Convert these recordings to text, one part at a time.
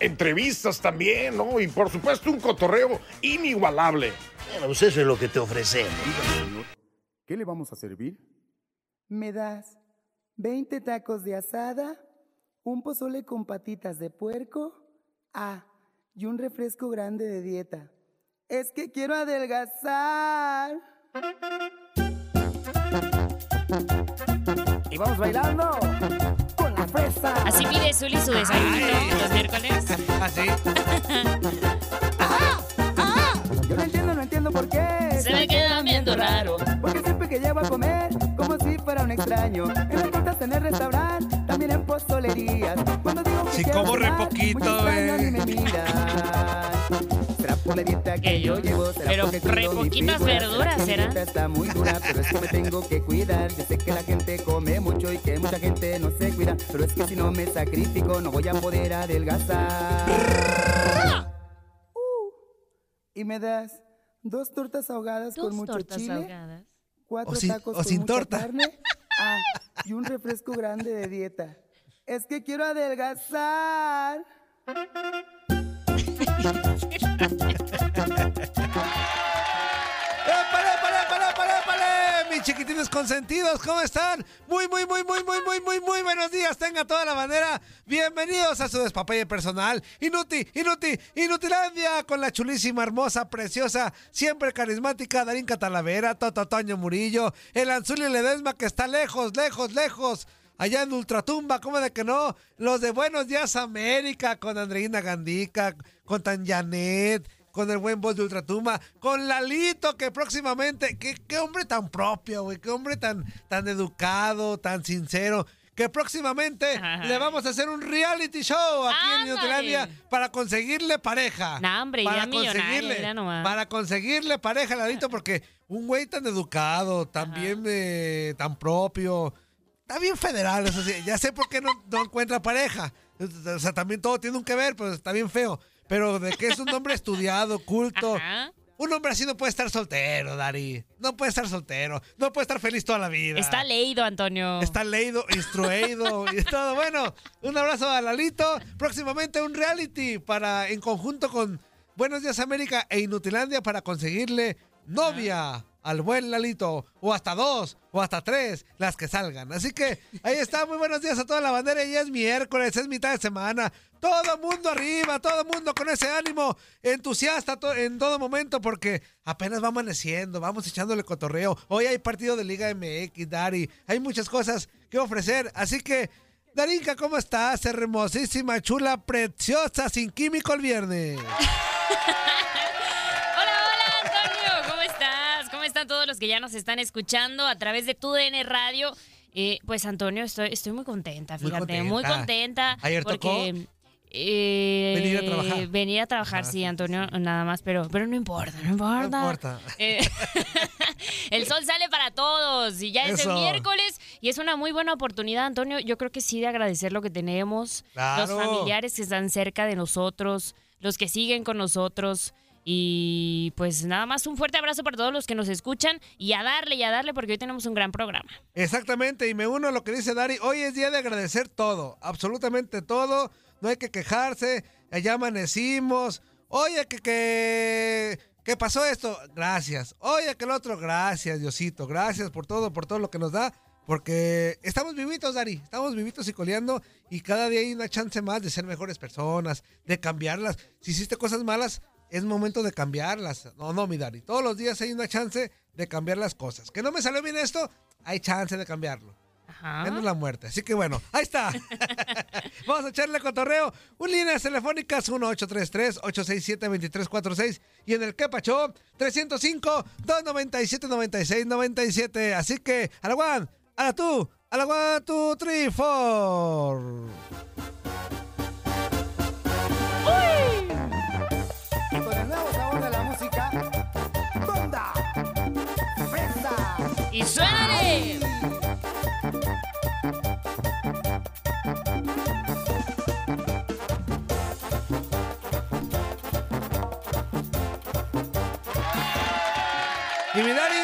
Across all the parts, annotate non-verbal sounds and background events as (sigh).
Entrevistas también, ¿no? Y por supuesto un cotorreo inigualable. Bueno, pues eso es lo que te ofrecemos. ¿Qué le vamos a servir? ¿Me das 20 tacos de asada, un pozole con patitas de puerco? Ah, y un refresco grande de dieta. Es que quiero adelgazar. Y vamos bailando con la fresa. Así pide Zuli su desayuno los miércoles. Así. (laughs) Yo no entiendo, no entiendo por qué. Se me queda viendo raro. Porque siempre que llego a comer, como si fuera un extraño. En las tortas, en el restaurante, también en pozolerías. Cuando digo que Sí, quiero como re poquito, eh. La dieta que yo llevo, será pero re poquitas verduras, ¿será? está muy dura, pero es que me tengo que cuidar. Yo sé que la gente come mucho y que mucha gente no se cuida, pero es que si no me sacrifico no voy a poder adelgazar. Uh, y me das dos tortas ahogadas Dos con mucho tortas chile, ahogadas. cuatro O sin- tacos o con sin mucha torta. carne, ah, y un refresco grande de dieta. Es que quiero adelgazar. Chiquitines consentidos, ¿cómo están? Muy, muy, muy, muy, muy, muy, muy, muy buenos días. Tenga toda la bandera. Bienvenidos a su despapalle personal. Inuti, Inuti, Inutilandia con la chulísima, hermosa, preciosa, siempre carismática Darinka Talavera, Toto Toño Murillo, el Anzuli Ledesma que está lejos, lejos, lejos. Allá en Ultratumba, ¿cómo de que no? Los de Buenos Días América, con Andreina Gandica, con Tanjanet, con el buen voz de Ultratumba, con Lalito, que próximamente, qué, qué hombre tan propio, güey, qué hombre tan, tan educado, tan sincero, que próximamente Ajá. le vamos a hacer un reality show aquí en Ándale. Inutilandia para conseguirle pareja. Nah, hombre, para nomás. para conseguirle pareja, Lalito, porque un güey tan educado, tan bien, eh, tan propio, está bien federal, eso sí, ya sé por qué no, no encuentra pareja. O sea, también todo tiene un que ver, pero está bien feo. Pero de que es un hombre estudiado, culto. Ajá. Un hombre así no puede estar soltero, Dari. No puede estar soltero. No puede estar feliz toda la vida. Está leído, Antonio. Está leído, instruido y todo. Bueno, un abrazo a Lalito. Próximamente un reality para en conjunto con Buenos Días América e Inutilandia para conseguirle novia al buen Lalito. O hasta dos, o hasta tres, las que salgan. Así que ahí está. Muy buenos días a toda la bandera. Ya es miércoles, es mitad de semana. Todo mundo arriba, todo mundo con ese ánimo entusiasta en todo momento porque apenas va amaneciendo, vamos echándole cotorreo. Hoy hay partido de Liga MX, Dari. Hay muchas cosas que ofrecer. Así que, Darinka, ¿cómo estás? Hermosísima, chula, preciosa, sin químico el viernes. (laughs) están todos los que ya nos están escuchando a través de tu DN Radio? Eh, pues, Antonio, estoy, estoy muy contenta, fíjate. Muy contenta. contenta. Ayer porque, tocó eh, venir a trabajar. Venir a trabajar, Ajá, sí, sí, Antonio, nada más, pero, pero no importa, no importa. No importa. (laughs) Eh, (laughs) el sol sale para todos y ya es el miércoles y es una muy buena oportunidad, Antonio. Yo creo que sí de agradecer lo que tenemos, Claro. los familiares que están cerca de nosotros, los que siguen con nosotros. Y pues nada más un fuerte abrazo para todos los que nos escuchan y a darle y a darle porque hoy tenemos un gran programa. Exactamente, y me uno a lo que dice Dari. Hoy es día de agradecer todo, absolutamente todo. No hay que quejarse, ya amanecimos. Oye, que, que, que pasó esto, gracias. Oye, que el otro, gracias, Diosito. Gracias por todo, por todo lo que nos da. Porque estamos vivitos, Dari, estamos vivitos y coleando y cada día hay una chance más de ser mejores personas, de cambiarlas. Si hiciste cosas malas, es momento de cambiarlas. No, no, mi Dari. Todos los días hay una chance de cambiar las cosas. Que no me salió bien esto, hay chance de cambiarlo. Ajá. Menos la muerte. Así que bueno, ahí está. (laughs) Vamos a echarle cotorreo. Un líneas telefónicas 1833-867-2346 y en el que pachó 305-297-9697. Así que a la one, a la two, a la one, ¡Y suénale! Y mi Dari,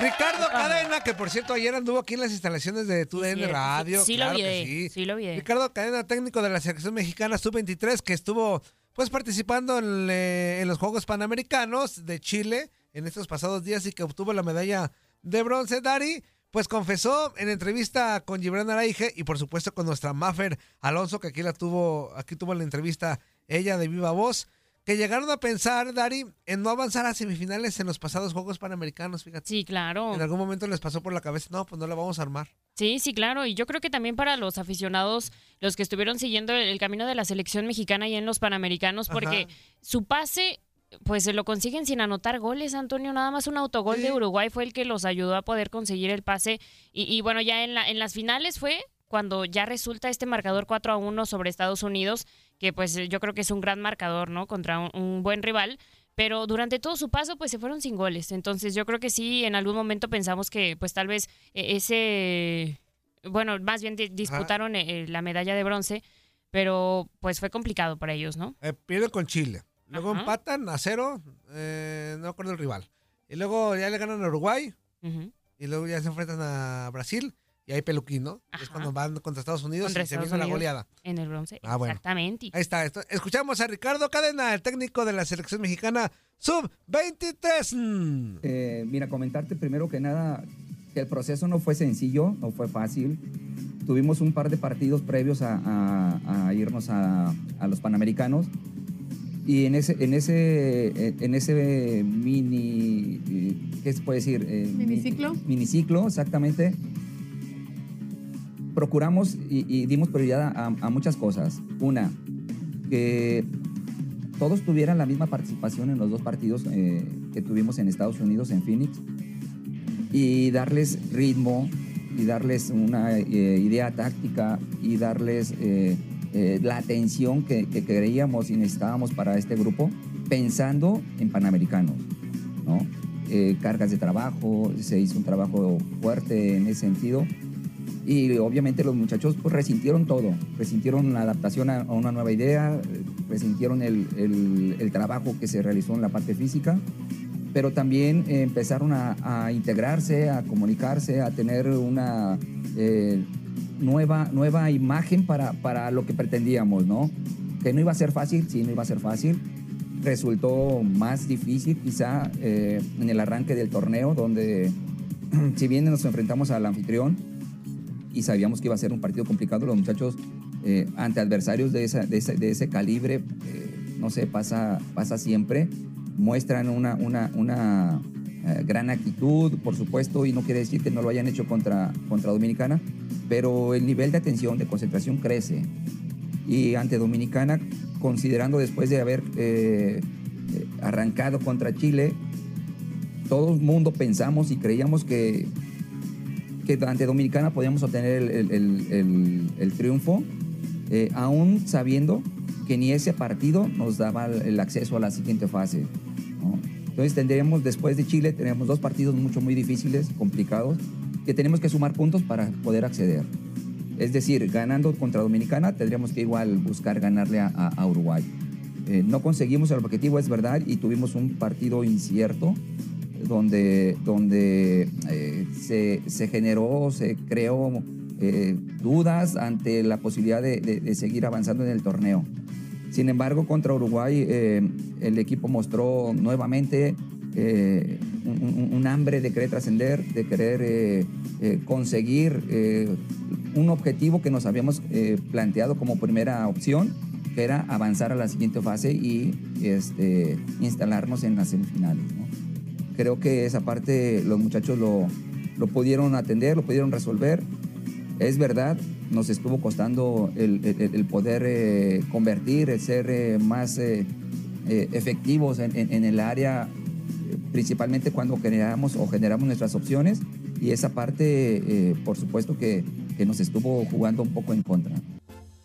Ricardo Cadena, que por cierto ayer anduvo aquí en las instalaciones de TUDN Radio. sí, sí claro lo que vi, sí. sí lo vi. Ricardo Cadena, técnico de la selección mexicana sub-23, que estuvo pues participando en, eh, en los Juegos Panamericanos de Chile en estos pasados días y que obtuvo la medalla de bronce, Dari. Pues confesó en entrevista con Gibran Araige y por supuesto con nuestra Maffer Alonso, que aquí la tuvo, aquí tuvo la entrevista ella de viva voz, que llegaron a pensar, Dari, en no avanzar a semifinales en los pasados Juegos Panamericanos, fíjate. Sí, claro. En algún momento les pasó por la cabeza, no, pues no la vamos a armar. Sí, sí, claro. Y yo creo que también para los aficionados, los que estuvieron siguiendo el, el camino de la selección mexicana y en los Panamericanos, porque Ajá. su pase, pues se lo consiguen sin anotar goles, Antonio. Nada más un autogol de Uruguay fue el que los ayudó a poder conseguir el pase. Y, y bueno, ya en, la, en las finales fue cuando ya resulta este marcador 4 a 1 sobre Estados Unidos, que pues yo creo que es un gran marcador, ¿no? Contra un, un buen rival. Pero durante todo su paso, pues se fueron sin goles. Entonces yo creo que sí, en algún momento pensamos que pues tal vez eh, ese, bueno, más bien di- disputaron eh, la medalla de bronce, pero pues fue complicado para ellos, ¿no? Eh, pierden con Chile. Luego Ajá. empatan a cero, eh, no recuerdo el rival. Y luego ya le ganan a Uruguay Ujú. y luego ya se enfrentan a Brasil y hay peluquín, ¿no? Es Ajá. cuando van contra Estados Unidos Contra y se Estados viene la Unidos. goleada. En el bronce, Ah, bueno. exactamente. Ahí está. esto- Escuchamos a Ricardo Cadena, el técnico de la selección mexicana sub-23. Eh, mira, comentarte primero que nada que el proceso no fue sencillo, no fue fácil. Tuvimos un par de partidos previos a, a- a irnos a, a los Panamericanos y en ese, en ese, eh, en ese mini, eh, ¿qué se puede decir? Eh, mi- ¿Miniciclo? Miniciclo, exactamente. Procuramos y, y dimos prioridad a, a muchas cosas. Una, que todos tuvieran la misma participación en los dos partidos eh, que tuvimos en Estados Unidos, en Phoenix, y darles ritmo y darles una eh, idea táctica y darles eh, eh, la atención que, creíamos y necesitábamos para este grupo, pensando en Panamericanos, ¿no? Eh, cargas de trabajo, se hizo un trabajo fuerte en ese sentido y obviamente los muchachos pues resintieron todo, resintieron la adaptación a, una nueva idea, resintieron el, trabajo que se realizó en la parte física, pero también empezaron a, a integrarse, a comunicarse, a tener una eh, nueva, nueva imagen para, para lo que pretendíamos, ¿no? Que no iba a ser fácil, sí, no iba a ser fácil. Resultó más difícil quizá eh, en el arranque del torneo, donde (clears throat) si bien nos enfrentamos al anfitrión, y sabíamos que iba a ser un partido complicado. Los muchachos, eh, ante adversarios de, de ese, de ese calibre, eh, no sé, pasa, pasa siempre, muestran una, una eh, gran actitud, por supuesto, y no quiere decir que no lo hayan hecho contra, contra Dominicana, pero el nivel de atención, de concentración crece. Y ante Dominicana, considerando después de haber eh, eh, arrancado contra Chile, todo el mundo pensamos y creíamos que que ante Dominicana podíamos obtener el, el- el- triunfo, aún sabiendo que ni ese partido nos daba el acceso a la siguiente fase. Entonces tendremos, después de Chile, tenemos dos partidos mucho, muy difíciles, complicados, que tenemos que sumar puntos para poder acceder. Es decir, ganando contra Dominicana, tendríamos que igual buscar ganarle a, Uruguay. Eh, no conseguimos el objetivo, es verdad, y tuvimos un partido incierto donde, donde eh, se, se generó, se creó eh, dudas ante la posibilidad de seguir avanzando en el torneo. Sin embargo, contra Uruguay eh, el equipo mostró nuevamente eh, un, hambre de querer trascender, de querer eh, conseguir un objetivo que nos habíamos planteado como primera opción que era avanzar a la siguiente fase y este, instalarnos en las semifinales. Creo que esa parte los muchachos lo, lo pudieron atender, lo pudieron resolver. Es verdad, nos estuvo costando el, el- el poder eh, convertir, el ser eh, más eh, eh, efectivos en, en- en el área, principalmente cuando generamos o generamos nuestras opciones. Y esa parte, por supuesto, que, que nos estuvo jugando un poco en contra.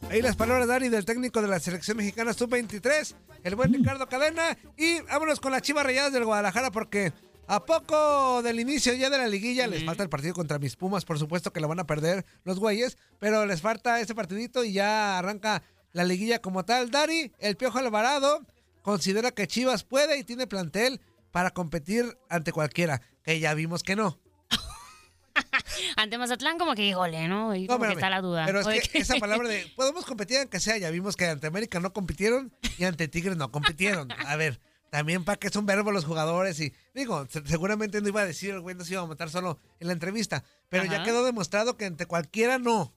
Ahí las palabras, Dani, del técnico de la selección mexicana sub-23, el buen Ricardo Cadena. Y vámonos con las chivas rayadas del Guadalajara, porque a poco del inicio ya de la liguilla les falta el partido contra mis Pumas. Por supuesto que lo van a perder los güeyes, pero les falta ese partidito y ya arranca la liguilla como tal. Dani, el Piojo Alvarado, considera que Chivas puede y tiene plantel para competir ante cualquiera, que ya vimos que no. (laughs) Ante Mazatlán, como que, híjole, ¿no? Y No, como que espérame, está la duda. Pero es que esa palabra de (laughs) podemos competir aunque sea, ya vimos que ante América no compitieron y ante Tigres no compitieron. A ver, también para que es un verbo los jugadores y digo, se- seguramente no iba a decir el güey no se iba a matar solo en la entrevista, pero ya quedó demostrado que ante cualquiera no.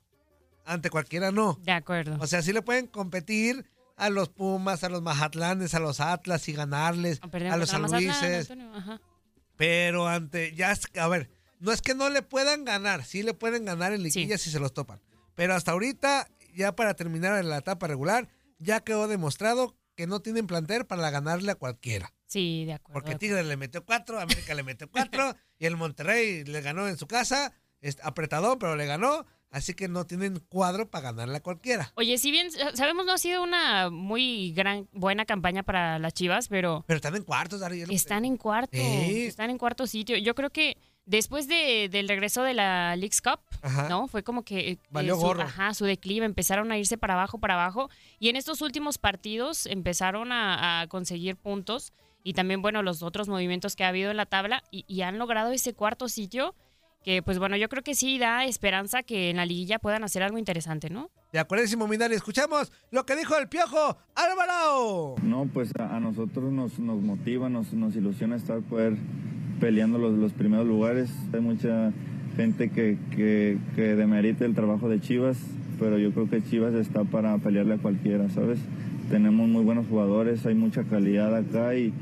Ante cualquiera no. De acuerdo. O sea, sí le pueden competir a los Pumas, a los Majatlanes, a los Atlas y ganarles, a los San Luises. Ajá. Pero ante, ya, a ver, no es que no le puedan ganar, sí le pueden ganar en liguilla si se los topan. Pero hasta ahorita, ya para terminar en la etapa regular, ya quedó demostrado que no tienen plantel para ganarle a cualquiera. Sí, de acuerdo. Porque Tigres le metió cuatro, América le metió cuatro, (laughs) y el Monterrey le ganó en su casa, es apretadón, pero le ganó. Así que no tienen cuadro para ganarle a cualquiera. Oye, si bien sa- sabemos no ha sido una muy gran buena campaña para las Chivas, pero Pero están en cuartos, que- están en cuarto, Sí. están en cuarto sitio. Yo creo que después de, del regreso de la Leagues Cup, Ajá. ¿no? Fue como que eh, Valió su, gorro. ajá, su declive, empezaron a irse para abajo, para abajo, y en estos últimos partidos empezaron a, a conseguir puntos y también, bueno, los otros movimientos que ha habido en la tabla y, y han logrado ese cuarto sitio que, pues bueno, yo creo que sí da esperanza que en la liguilla puedan hacer algo interesante, ¿no? De acuerdísimo, mi Dani. Escuchamos lo que dijo el Piojo Álvaro. No, pues a, a nosotros nos, nos motiva, nos, nos ilusiona estar poder peleando los, primeros lugares. Hay mucha gente que, que, que demerita el trabajo de Chivas, pero yo creo que Chivas está para pelearle a cualquiera, ¿sabes? Tenemos muy buenos jugadores, hay mucha calidad acá y,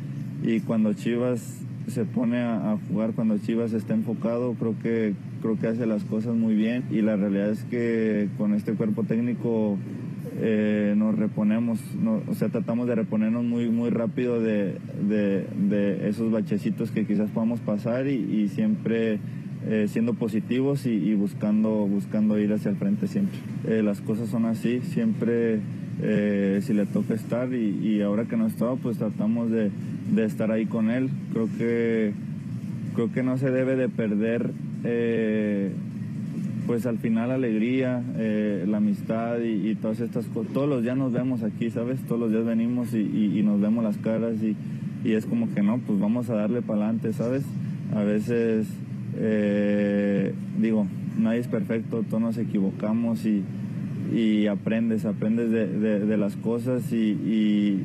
y cuando Chivas se pone a, a jugar, cuando Chivas está enfocado, creo que, creo que hace las cosas muy bien y la realidad es que con este cuerpo técnico eh, nos reponemos, o sea, tratamos de reponernos muy, muy rápido de, de- esos bachecitos que quizás podamos pasar y, siempre eh, siendo positivos y, buscando, buscando ir hacia el frente siempre. Eh, las cosas son así, siempre si le toca estar y, y ahora que no estaba, pues tratamos de, de estar ahí con él. Creo que, creo que no se debe de perder. Pues al final alegría, eh, la amistad y, todas estas cosas. Todos los días nos vemos aquí, ¿sabes? Todos los días venimos y, nos vemos las caras y, es como que no, pues vamos a darle para adelante, ¿sabes? A veces, eh, digo, nadie es perfecto, todos nos equivocamos y, aprendes, aprendes de, de- las cosas y,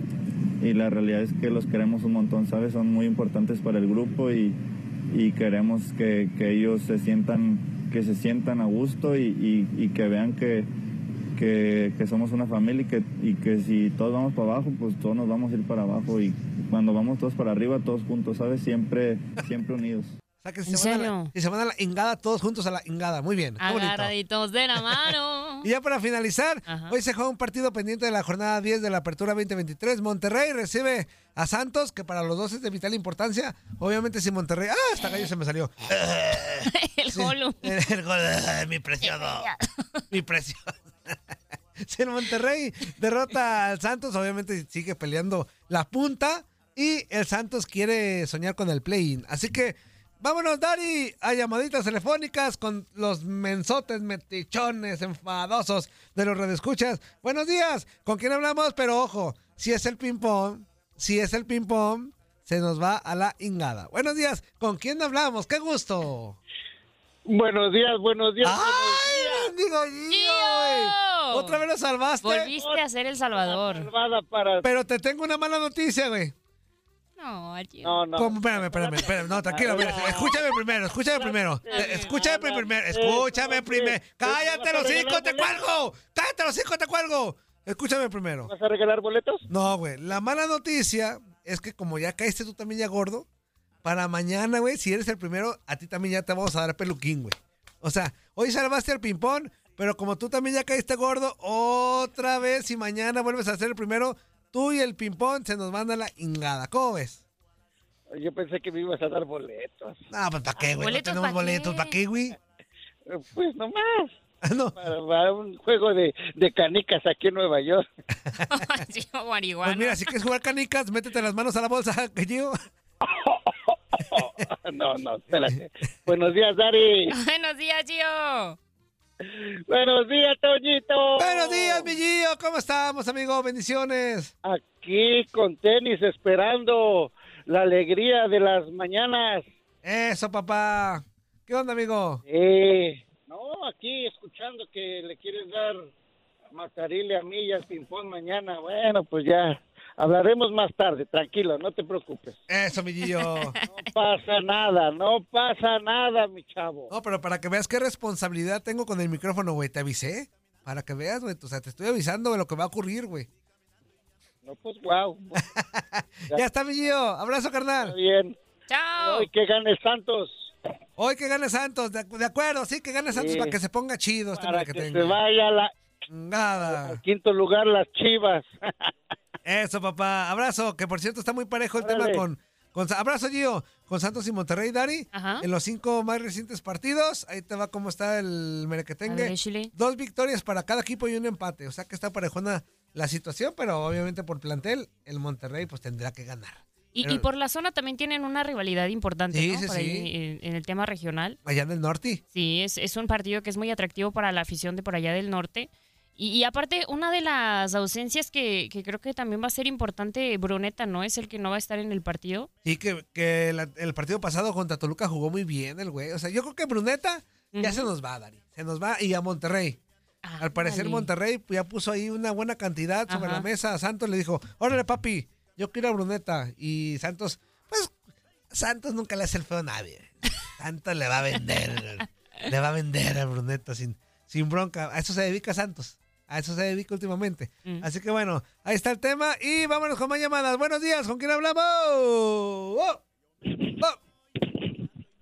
la realidad es que los queremos un montón, ¿sabes? Son muy importantes para el grupo y, y queremos que, que ellos se sientan, que se sientan a gusto y, y- y que vean que, que, que somos una familia y que, y que si todos vamos para abajo, pues todos nos vamos a ir para abajo y cuando vamos todos para arriba, todos juntos, ¿sabes? Siempre, siempre unidos. O sea, que ¿En se, van a la, se van a la ingada todos juntos a la ingada. Muy bien. Agarraditos de la mano. Y ya para finalizar, Ajá. hoy se juega un partido pendiente de la jornada 10 de la Apertura 2023. Monterrey recibe a Santos, que para los dos es de vital importancia. Obviamente si Monterrey... ¡Ah! Esta gallo se me salió. (laughs) (laughs) El Gollum. El, el gol, ¡ay, mi precioso. (laughs) mi precioso. si el Monterrey derrota al Santos, obviamente sigue peleando la punta. Y el Santos quiere soñar con el play-in. Así que vámonos, Dari, a llamaditas telefónicas con los mensotes, metichones, enfadosos de los redescuchas. Buenos días, ¿con quién hablamos? Pero ojo, si es el ping-pong, si es el ping-pong, se nos va a la ingada. Buenos días, ¿con quién hablamos? ¡Qué gusto! Buenos días, buenos días. ¡Ay, güey! Otra vez lo salvaste. Volviste a ser El Salvador. Salvada para... Pero te tengo una mala noticia, güey. No. No, no. ¿Cómo? Espérame, espérame, espérame. No, tranquilo. Escúchame primero, escúchame primero. Escúchame primero, escúchame primero. Cállate los hijos, te cuelgo. Cállate los hijos, te cuelgo. Escúchame primero. ¿Vas a regalar boletos? No, güey. La mala noticia es que como ya caíste tú también ya gordo, para mañana, güey, si eres el primero, a ti también ya te vamos a dar peluquín, güey. O sea, hoy salvaste al ping-pong, pero como tú también ya caíste gordo, otra vez, si mañana vuelves a ser el primero, tú y el ping-pong se nos van a la ingada. ¿Cómo ves? Yo pensé que me ibas a dar boletos. No, pues ¿para qué, güey? No tenemos boletos. ¿Para qué, güey? Pues nomás. no. Para, para un juego de, de canicas aquí en Nueva York. (laughs) Pues mira, si quieres jugar canicas, métete las manos a la bolsa, (laughs) que yo. (laughs) No, no, espérate. Buenos días, Dari. Buenos días, Gio. Buenos días, Toñito. Buenos días, mi Gio. ¿Cómo estamos, amigo? Bendiciones. Aquí con tenis esperando la alegría de las mañanas. Eso, papá. ¿Qué onda, amigo? Eh, no, aquí escuchando que le quieres dar macarile a mí y al ping-pong mañana. Bueno, pues ya hablaremos más tarde, tranquilo, no te preocupes. Eso, mi Gio. No pasa nada, no pasa nada, mi chavo. No, pero para que veas qué responsabilidad tengo con el micrófono, güey. Te avisé. Para que veas, güey. O sea, te estoy avisando de lo que va a ocurrir, güey. No, pues, wow. (laughs) Ya está, mi. Abrazo, carnal. bien. Chao. Hoy que gane Santos. Hoy que gane Santos. De, de acuerdo, sí, que gane Santos Sí. para que se ponga chido este Para que, que se tenga. vaya a la, Nada. al quinto lugar las chivas. (laughs) Eso, papá. Abrazo, que por cierto está muy parejo el tema con, con... Abrazo, Gio. Con Santos y Monterrey, Dari. Ajá. En los cinco más recientes partidos. Ahí te va cómo está el ver, merequetengue. Dos victorias para cada equipo y un empate. O sea que está parejona la situación, pero obviamente por plantel, el Monterrey pues tendrá que ganar. Y, Pero- y por la zona también tienen una rivalidad importante, Sí, ¿no? sí, Por sí. ahí, en, en el tema regional. Allá en el norte. Sí, es, es un partido que es muy atractivo para la afición de por allá del norte. Y, y aparte, una de las ausencias que, que creo que también va a ser importante, Bruneta, ¿no? Es el que no va a estar en el partido. Sí, que, que la- el partido pasado contra Toluca jugó muy bien el güey. O sea, yo creo que Bruneta ya se nos va, Dari. Se nos va y a Monterrey. Al parecer. Monterrey ya puso ahí una buena cantidad sobre Ajá. la mesa. Santos le dijo, órale papi, yo quiero a Bruneta. Y Santos, pues Santos nunca le hace el feo a nadie. (laughs) Santos le va a vender, le va a vender a Bruneta sin, sin bronca. A eso se dedica Santos. A eso se dedica últimamente. Así que bueno, ahí está el tema y vámonos con más llamadas. Buenos días, ¿con quién hablamos? ¡Oh!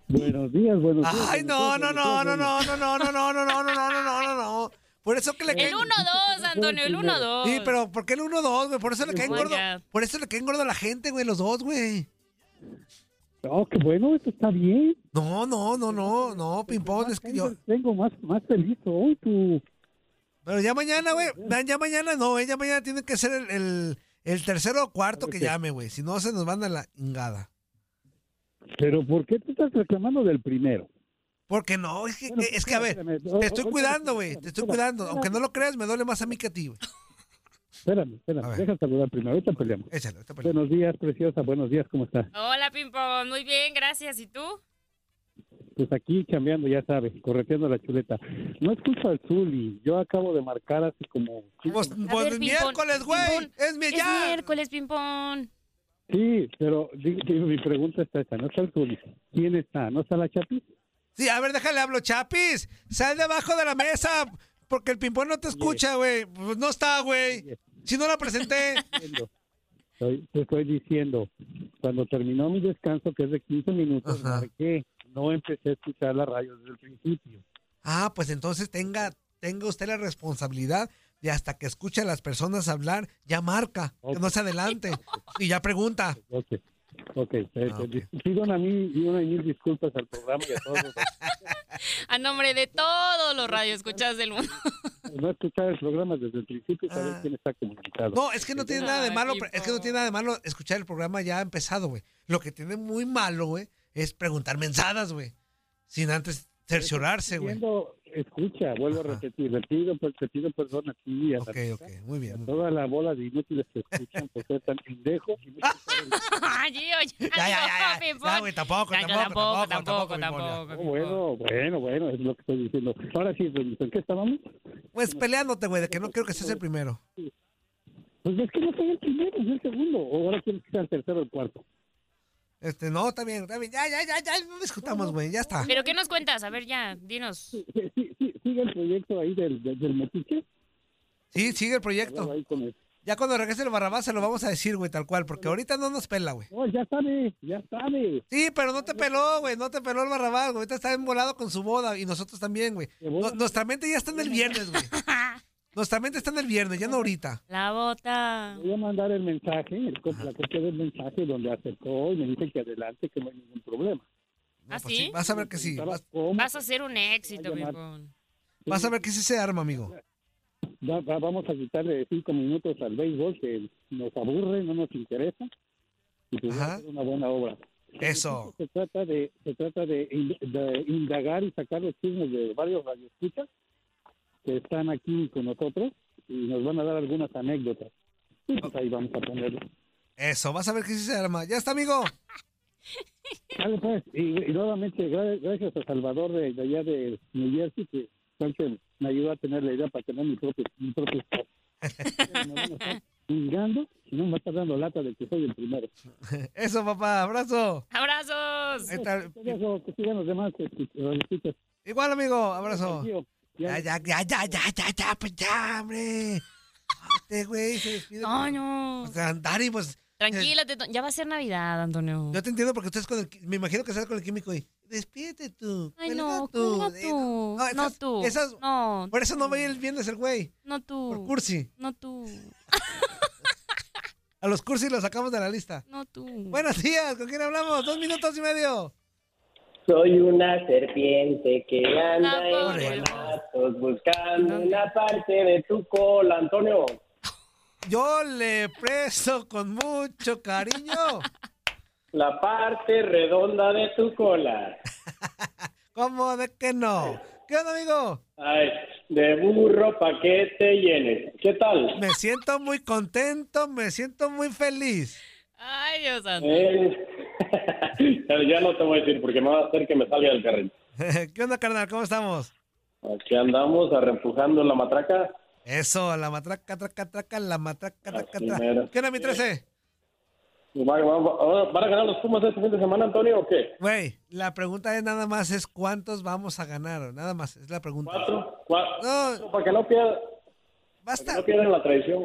Buenos días, buenos días. Ay, no, no, no, no, no, no, no, no, no, no, no, no, no, no, no, no. Por eso que le El 1-2, Antonio, el 1-2. Sí, pero ¿por qué el 1-2, güey? Por eso le caen Oh gordo. God. Por eso le caen gordo a la gente, güey, los dos, güey. Oh, qué bueno, esto está bien. No, no, no, no, no, ping-pong, es que yo. Tengo más, más feliz hoy, tú. Pero ya mañana, güey. Ya- Ya mañana no, güey. Ya mañana tiene que ser el, el, el tercero o cuarto que llame, güey. Si no, se nos van a la ingada. Pero ¿por qué tú estás reclamando del primero? Porque no, es que, Bueno, es que a ver, espérame, te estoy cuidando, güey. Te estoy espérame, cuidando. espérame. Aunque no lo creas, me duele más a mí que a ti, güey. Espérame, espérame, deja saludar primero, ahorita peleamos. Échale, ahorita peleamos. Buenos días, preciosa, buenos días, ¿cómo está? Hola, Pimpón. Muy bien, gracias. ¿Y tú? Pues aquí cambiando, ya sabes, correteando la chuleta. No es culpa del Zuli, yo acabo de marcar así como... Pues, pues ver, miércoles, güey. Es mi Es ya. miércoles, Pimpón. Sí, pero di- di- mi pregunta está esta, no está el Zuli. ¿Quién está? ¿No está la Chapis? Sí, a ver, déjale hablo, Chapis. Sal debajo de la mesa, porque el ping-pong no te escucha, güey. Pues no está, güey. Si no la presenté. (laughs) estoy- te estoy diciendo, cuando terminó mi descanso, que es de 15 minutos, marqué. No empecé a escuchar la radio desde el principio. Ah, pues entonces tenga, tenga usted la responsabilidad de hasta que escuche a las personas hablar, ya marca, que no se adelante. Y ya pregunta. Ok, ok. te- Ah, pido una mil, y una mil disculpas al programa y a todos. los- (laughs) A nombre de todos los radioescuchas del mundo. (laughs) no escuchar el programa desde el principio y saber quién está comunicado. Ah. No, es que no tiene nada de malo, es que no tiene nada de malo escuchar el programa ya empezado, güey. Lo que tiene muy malo, güey, es preguntar mensadas, güey. Sin antes cerciorarse, güey. Escucha, vuelvo a repetir, le pido, pues, te pido perdón a ti y a, Ok, ok, muy bien. a toda la bola de inútiles que escuchan por ser tan pendejo. y no (laughs) Ay, Gio, ya, Ya, ya, ya, güey, tampoco, Ya, ya, tampoco, tampoco, tampoco, tampoco, ya. Oh, bueno, bueno, bueno, es lo que estoy diciendo. Ahora sí, pues, ¿en qué estábamos? Pues peleándote, güey, de que no quiero que seas el primero. Pues es que no soy el primero, soy el segundo. O ahora quieres que sea el tercero o el cuarto. Este, no, está bien, está bien. Ya, ya, ya, ya, no discutamos, güey, ya está. ¿Pero qué nos cuentas? A ver, ya, dinos. Sí, sí, sí, ¿Sigue el proyecto ahí del, del, del metiche? Sí, sigue el proyecto. Ahí con el- Ya cuando regrese el Barrabás se lo vamos a decir, güey, tal cual, porque ahorita no nos pela, güey. No, ya sabe, ya sabe. Sí, pero no te peló, güey, no te peló el Barrabás, güey. Ahorita está embolado con su boda y nosotros también, güey. No- nuestra mente ya está en el viernes, güey. (laughs) Nuestra mente está en el viernes, ya no ahorita. La bota. Voy a mandar el mensaje, el la copia del mensaje donde aceptó y me dice que adelante, que no hay ningún problema. ¿Ah, pues sí? Vas a ver que sí. Vas, Vas a hacer un éxito, viejón. vas a ver que sí se arma, amigo. Va- va- vamos a quitarle cinco minutos al béisbol que nos aburre, no nos interesa y pues va a hacer una buena obra. Eso. Se trata de se trata de, de indagar y sacar los chismes de varios radioescuchas que están aquí con nosotros y nos van a dar algunas anécdotas. Y pues ahí vamos a ponerlo. Eso, vas a ver que sí se arma. Ya está, amigo. Vale, pues, y, y nuevamente gra- gracias a Salvador de, de allá de New Jersey que fue el que me ayudó a tener la idea para tener mi propio mi propio chingando (laughs) y no me va a estar dando lata de que soy el primero. Eso, papá, abrazo. ¡Abrazos! Está. Que sigan los demás escuchas. Igual, amigo, abrazo. Ya, Ya, ya, ya, ya, ya, ya, pues ya, hombre. Este güey se despide. Toño. O sea, Dari, pues. Tranquilate, Toño. ya va a ser Navidad, Antonio. Yo te entiendo porque ustedes con el. Me imagino que estás con el químico y. Despídete tú. Ay, cuelga no, tú. eh, tú. No, esas- No tú. esas- No. Por eso no veía el viernes el güey. No tú. Por cursi. No tú. (laughs) A los cursis los sacamos de la lista. No tú. Buenos días, ¿con quién hablamos? Dos minutos y medio. Soy una serpiente que anda Ah, en guanatos buscando una parte de tu cola, Antonio. Yo le presto con mucho cariño. (laughs) La parte redonda de tu cola. (laughs) ¿Cómo de que no? ¿Qué onda, amigo? Ay, de burro pa' que te llenes. ¿Qué tal? Me siento muy contento, me siento muy feliz. Ay, Dios santo. Eh, (laughs) ya no te voy a decir porque me va a hacer que me salga del carril. (laughs) ¿Qué onda, carnal? ¿Cómo estamos? Aquí andamos arrempujando la matraca. Eso, la matraca, traca, traca, la matraca, traca, traca. ¿Qué onda, mi 13? ¿Va- va- va- ¿Van a ganar los Pumas este fin de semana, Antonio, o qué? Güey, la pregunta es nada más es cuántos vamos a ganar. Nada más, es la pregunta. ¿Cuatro? ¿Cuatro? No, Para que no no pierdan la tradición.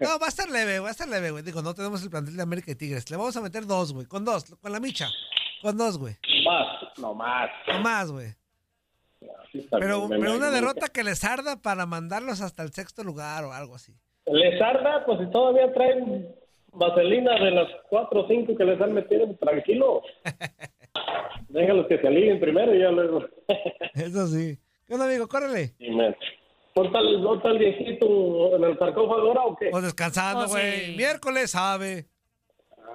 No, va a estar leve, va a estar leve, güey. Digo, no tenemos el plantel de América y Tigres. Le vamos a meter dos, güey. Con dos, con la micha. Con dos, güey. más, no más. No más, güey. Pero, pero una derrota que les arda para mandarlos hasta el sexto lugar o algo así. Les arda, pues si todavía traen vaselina de las cuatro o cinco que les han metido, tranquilo. (laughs) Déjalos que se aliguen primero y ya luego. Eso sí. ¿Qué onda, amigo? Córrele. Me- ¿No está, el- no está el viejito en el sarcófago ahora o qué? O descansando, Oh, güey. sí. Miércoles, sabe.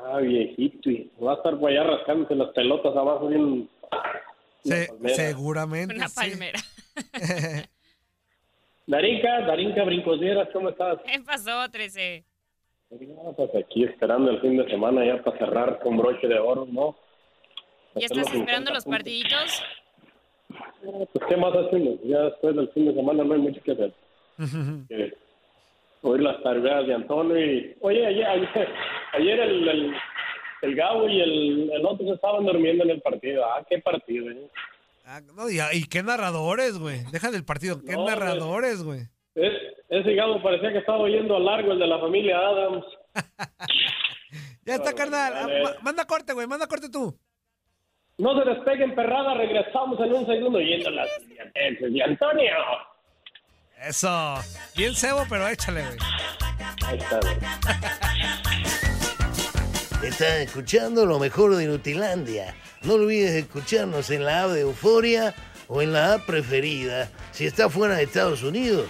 Ah, viejito. y Va a estar por allá rascándose las pelotas abajo bien. Se- palmera. seguramente. Una sí. palmera. (laughs) Darinka, Darinka Brincosieras, ¿cómo estás? ¿Qué pasó, 13? Ah, Pues aquí esperando el fin de semana ya para cerrar con broche de oro, ¿no? ¿Ya estás esperando 50 los puntos. partiditos? Pues, ¿qué más hacemos? Ya después del fin de semana no hay mucho que hacer. (laughs) Eh, oír las tareas de Antonio y... Oye, ayer, ayer, ayer el, el, el Gabo y el, el otro se estaban durmiendo en el partido. Ah, qué partido, ¿eh? Ah, no, y, y qué narradores, güey. Deja del partido. Qué No, narradores, güey. Es- ese Gabo parecía que estaba oyendo a largo el de la familia Adams. (laughs) Ya está, carnal. Ah, manda corte, güey. Manda corte tú. No se despeguen, perrada. Regresamos en un segundo oyendo las de Antonio. Eso. Bien cebo, pero échale, güey. Ahí está, güey. Estás escuchando lo mejor de Nutilandia. No olvides escucharnos en la app de Euforia o en la app preferida si estás fuera de Estados Unidos.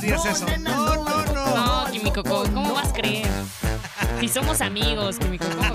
días eso? No, no, no. No, químico, ¿cómo vas a creer? Si somos amigos, químico, ¿cómo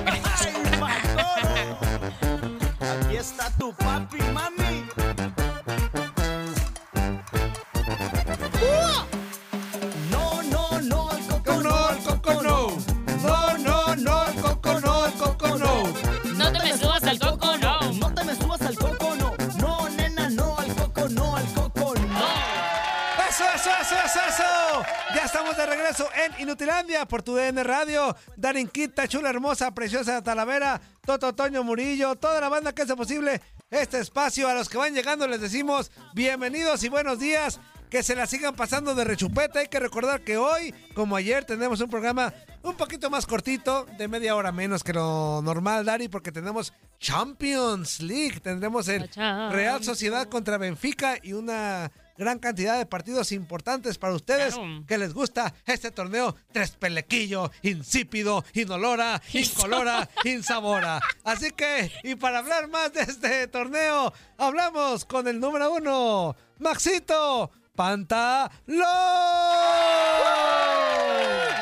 en Inutilandia por tu DN Radio. Darin Quita, chula, hermosa, preciosa Talavera, Toto Toño Murillo, toda la banda que hace posible este espacio. A los que van llegando les decimos bienvenidos y buenos días. Que se la sigan pasando de rechupeta. Hay que recordar que hoy, como ayer, tenemos un programa un poquito más cortito, de media hora menos que lo normal, Dari, porque tenemos Champions League. Tendremos el. Real Sociedad contra Benfica y una gran cantidad de partidos importantes para ustedes Claro. que les gusta este torneo tres pelequillo, insípido, inolora, incolora, (laughs) insabora. Así que, y para hablar más de este torneo, hablamos con el número uno, Maxito Pantalón.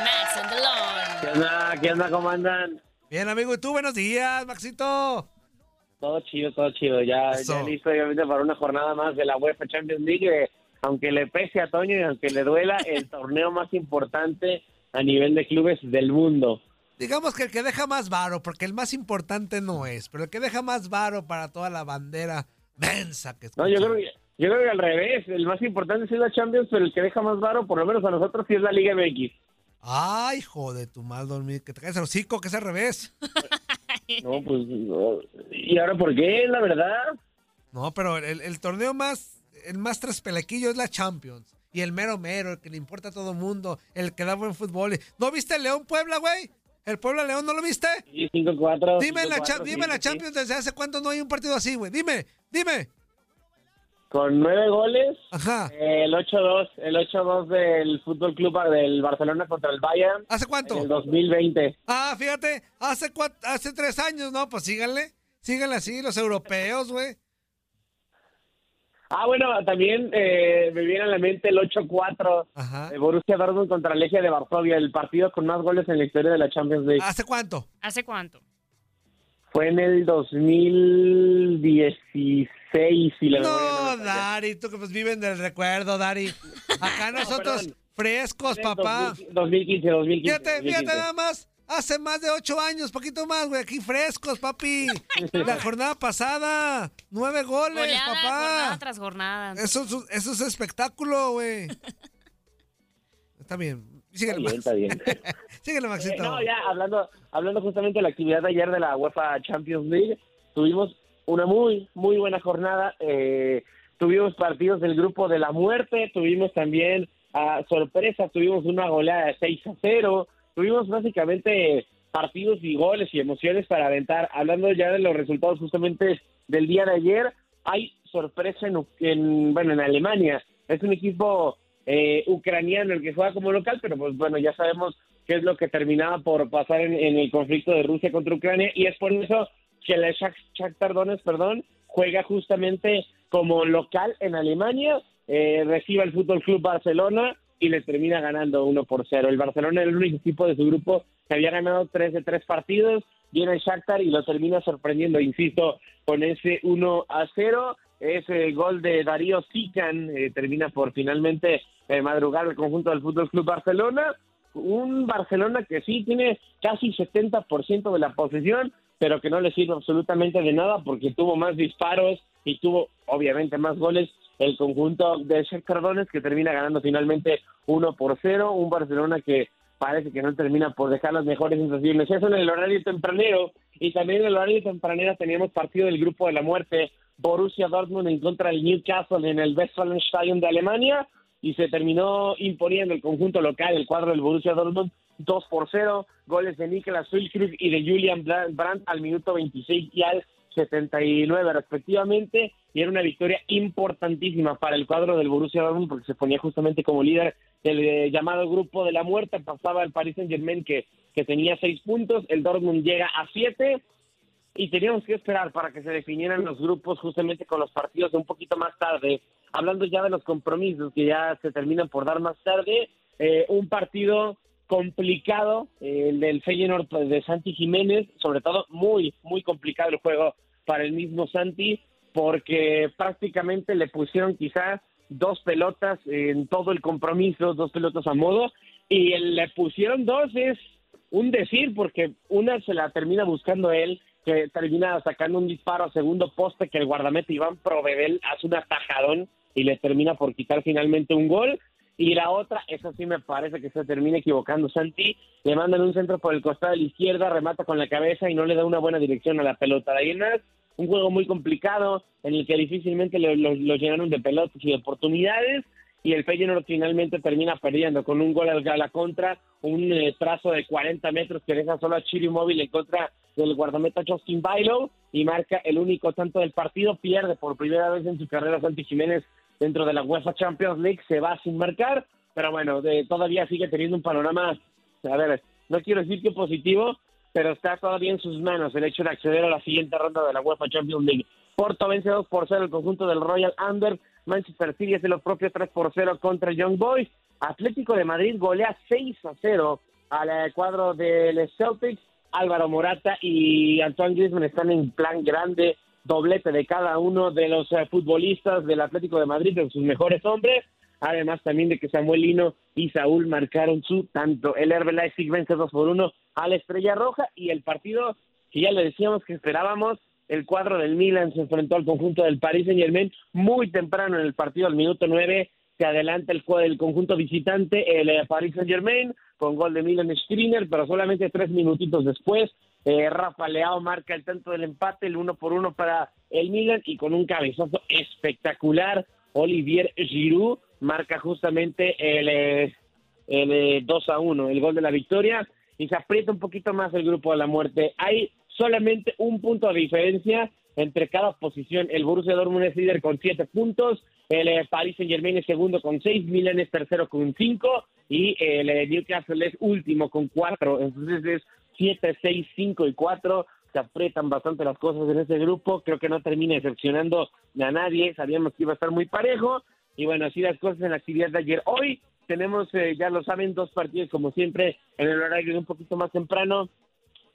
Max and the Lord. ¿Qué onda? ¿Qué onda? ¿Cómo andan? Bien, amigo, ¿y tú? Buenos días, Maxito. Todo chido, todo chido. Ya, Eso. ya listo, obviamente, para una jornada más de la UEFA Champions League. eh, aunque le pese a Toño y aunque le duela, el (laughs) torneo más importante a nivel de clubes del mundo. Digamos que el que deja más varo, porque el más importante no es, pero el que deja más varo para toda la bandera mensa que No, yo creo que, yo creo que al revés. El más importante sí es la Champions, pero el que deja más varo, por lo menos a nosotros, sí es la Liga MX. Ay, hijo de tu mal dormir, que te caes el hocico, que es al revés. (laughs) No, pues. no. ¿Y ahora por qué? La verdad. No, pero el, el torneo más, el más traspelequillo es la Champions. Y el mero mero, el que le importa a todo mundo, el que da buen fútbol. ¿No viste el León Puebla, güey? ¿El Puebla León no lo viste? Sí, 5-4. Dime, la, 5-4, cha- dime la. Champions desde hace cuánto no hay un partido así, güey. Dime, dime. Con nueve goles. Ajá. El 8-2. El 8-2 del Fútbol Club del Barcelona contra el Bayern. ¿Hace cuánto? En el 2020. Ah, fíjate, hace cuat- hace tres años, ¿no? Pues síganle. Síganle así, los europeos, güey. Ah, bueno, también eh, me viene a la mente el 8-4 de Borussia Dortmund contra Legia de Varsovia, el partido con más goles en la historia de la Champions League. ¿Hace cuánto? ¿Hace cuánto? Fue en el 2016, la no. Dari, tú que pues viven del recuerdo, Dari. Acá (laughs) nosotros perdón. frescos, papá. 2015, 2015. Fíjate, fíjate 2015. nada más. Hace más de ocho años, poquito más, güey. Aquí frescos, papi. La (laughs) jornada pasada, nueve goles, Goleada, jornada papá. tras jornada. Eso, es- eso es espectáculo, güey. (laughs) Está bien. Síguele, Está bien, está bien. Síguele, Maxito. Eh, no, ya hablando, hablando justamente de la actividad de ayer de la UEFA Champions League, tuvimos una muy, muy buena jornada. Eh, tuvimos partidos del grupo de la muerte, tuvimos también a sorpresa, tuvimos una goleada de 6 a 0, tuvimos básicamente partidos y goles y emociones para aventar. Hablando ya de los resultados justamente del día de ayer, hay sorpresa en, en bueno, en Alemania. Es un equipo eh, ucraniano el que juega como local, pero pues bueno, ya sabemos qué es lo que terminaba por pasar en el conflicto de Rusia contra Ucrania y es por eso que el Shak- Shakhtar Donetsk, perdón, juega justamente como local en Alemania, eh, recibe al Fútbol Club Barcelona y les termina ganando 1 por 0. El Barcelona era el único equipo de su grupo que había ganado 3 de 3 partidos, viene el Shakhtar y lo termina sorprendiendo, insisto, con ese 1 a 0. Ese gol de Darío Sican eh, termina por finalmente eh, madrugar el conjunto del Fútbol Club Barcelona. Un Barcelona que sí tiene casi 70% de la posesión, pero que no le sirve absolutamente de nada porque tuvo más disparos y tuvo obviamente más goles el conjunto de Shakhtar Donetsk que termina ganando finalmente 1 por 0, un Barcelona que parece que no termina por dejar las mejores sensaciones. Eso en el horario tempranero. Y también en el horario tempranero teníamos partido del grupo de la muerte. Borussia Dortmund en contra del Newcastle en el Westfalenstadion de Alemania. Y se terminó imponiendo el conjunto local, el cuadro del Borussia Dortmund 2 por 0, goles de Niklas Füllkrug y de Julian Bra- Brandt al minuto 26 y al 79 respectivamente. y era una victoria importantísima para el cuadro del Borussia Dortmund porque se ponía justamente como líder del eh, llamado grupo de la muerte, pasaba el Paris Saint Germain que, que tenía seis puntos, el Dortmund llega a siete. Y teníamos que esperar para que se definieran los grupos justamente con los partidos de un poquito más tarde, hablando ya de los compromisos que ya se terminan por dar más tarde, eh, un partido complicado, eh, el del Feyenoord de Santi Jiménez, sobre todo muy, muy complicado el juego para el mismo Santi, porque prácticamente le pusieron quizás dos pelotas en todo el compromiso, dos pelotas a modo, y le pusieron dos es un decir, porque una se la termina buscando él, que termina sacando un disparo a segundo poste que el guardameta Iván Provedel hace un atajadón y le termina por quitar finalmente un gol. Y la otra, esa sí me parece que se termina equivocando. Santi, le mandan un centro por el costado de la izquierda, remata con la cabeza y no le da una buena dirección a la pelota. De ahí en más, un juego muy complicado en el que difícilmente lo, lo- lo llenaron de pelotas y de oportunidades. Y el Feyenoord finalmente termina perdiendo con un gol a la contra, un eh, trazo de 40 metros que deja solo a Chile Móvil en contra del guardameta Justin Bailo y marca el único tanto del partido, pierde por primera vez en su carrera Santi Jiménez dentro de la UEFA Champions League, se va sin marcar, pero bueno, de- todavía sigue teniendo un panorama, a ver, no quiero decir que positivo, pero está todavía en sus manos el hecho de acceder a la siguiente ronda de la UEFA Champions League. Porto vence 2 por 0 el conjunto del Royal Amber. Manchester City hace lo propio 3 por 0 contra Young Boys. Atlético de Madrid golea 6 a 0 al cuadro del Celtics. Álvaro Morata y Antoine Griezmann están en plan grande, doblete de cada uno de los eh, futbolistas del Atlético de Madrid, de sus mejores hombres. Además también de que Samuel Lino y Saúl marcaron su tanto. El Herbe Leipzig vence 2 por 1 a la Estrella Roja y el partido que ya le decíamos que esperábamos, el cuadro del Milan se enfrentó al conjunto del Paris Saint Germain muy temprano en el partido, al minuto 9, se adelanta el, el conjunto visitante, el eh, Paris Saint Germain, con gol de Milan Skriniar, pero solamente tres minutitos después, eh, Rafa Leao marca el tanto del empate, el uno por uno para el Milan, y con un cabezazo espectacular, Olivier Giroud marca justamente el, eh, el eh, 2 a 1, el gol de la victoria, y se aprieta un poquito más el grupo de la muerte. Hay solamente un punto de diferencia entre cada posición. El Borussia Dortmund es líder con siete puntos, el eh, Paris Saint Germain es segundo con seis, Milan es tercero con cinco y el Newcastle es último con cuatro. Entonces es siete, seis, cinco y cuatro. Se aprietan bastante las cosas en ese grupo. Creo que no termina decepcionando a nadie. Sabíamos que iba a estar muy parejo. Y bueno, así las cosas en la actividad de ayer. Hoy tenemos, eh, ya lo saben, dos partidos como siempre en el horario de un poquito más temprano.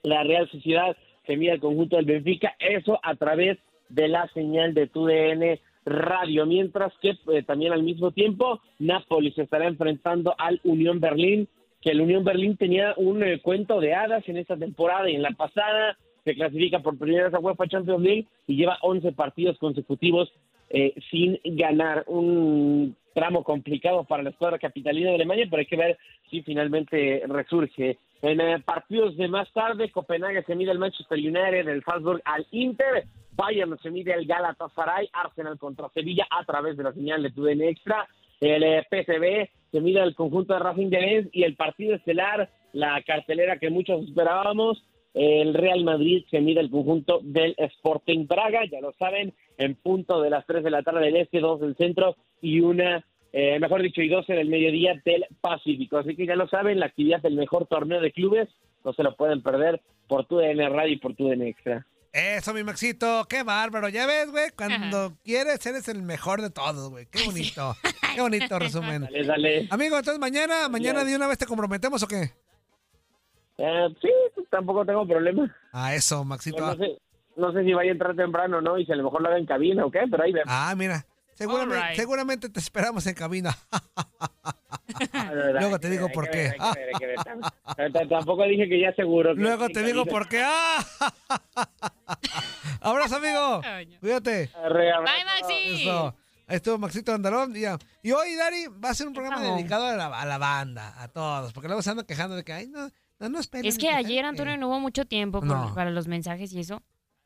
La Real Sociedad se mide al conjunto del Benfica, eso a través de la señal de TUDN Radio, mientras que eh, también al mismo tiempo Napoli se estará enfrentando al Unión Berlín, que el Unión Berlín tenía un eh, cuento de hadas en esta temporada y en la pasada se clasifica por primera vez a UEFA Champions League y lleva 11 partidos consecutivos eh, sin ganar. Un tramo complicado para la escuadra capitalina de Alemania, pero hay que ver si finalmente resurge. En eh, partidos de más tarde, Copenhague se mide al Manchester United, el Salzburg al Inter, Bayern se mide al Galatasaray, Arsenal contra Sevilla a través de la señal de TUDN Extra, el eh, PSV se mide al conjunto de Racing de y el partido estelar, la cartelera que muchos esperábamos, el Real Madrid se mide al conjunto del Sporting Braga, ya lo saben, en punto de las 3 de la tarde del este, 2 del centro y una, eh, mejor dicho, y 12 del mediodía del Pacífico. Así que ya lo saben, la actividad del mejor torneo de clubes no se lo pueden perder por tu DN Radio y por tu DN Extra. Eso, mi Maxito, qué bárbaro. Ya ves, güey, cuando quieres eres el mejor de todos, güey. Qué bonito. (laughs) Qué bonito resumen. Dale, dale. Amigo, entonces mañana, mañana de una vez te comprometemos o qué? Eh, sí, tampoco tengo problema. A eso, Maxito. No, sé, no sé si vaya a entrar temprano, ¿no? Y si a lo mejor lo haga en cabina o qué, pero ahí vemos. Ah, mira. Seguramente, seguramente te esperamos en cabina. Ah, (laughs) Luego te digo por qué. Tampoco dije que ya seguro. que- Luego te digo por qué. (laughs) (laughs) Abrazo, amigo. Cuídate. Bye, Maxi. Eso. Ahí estuvo Maxito Andalón. Y, hoy, Dari, va a ser un programa dedicado a la, a la banda, a todos. Porque luego se andan quejando de que, ay, no, no, no esperen. Es que ayer, Antonio, no hubo mucho tiempo No. para los mensajes y eso.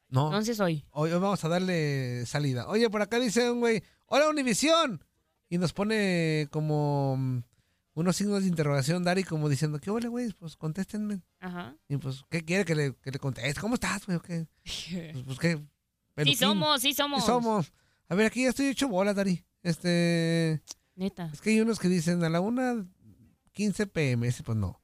No. Entonces hoy. Hoy, hoy vamos a darle salida. Oye, por acá dice un güey, hola Univisión. Y nos pone como mm, unos signos de interrogación, Dari, como diciendo, ¿qué hola, güey? Pues contéstenme. Ajá. Y pues, ¿qué quiere que le, que le conteste? ¿Cómo estás, güey? ¿O qué? (laughs) Pues, pues, ¿qué? Sí somos, sí somos. Sí somos. A ver, aquí ya estoy hecho bola, Dari. Este. Neta. Es que hay unos que dicen a la 1.15 pm. Ese, pues no.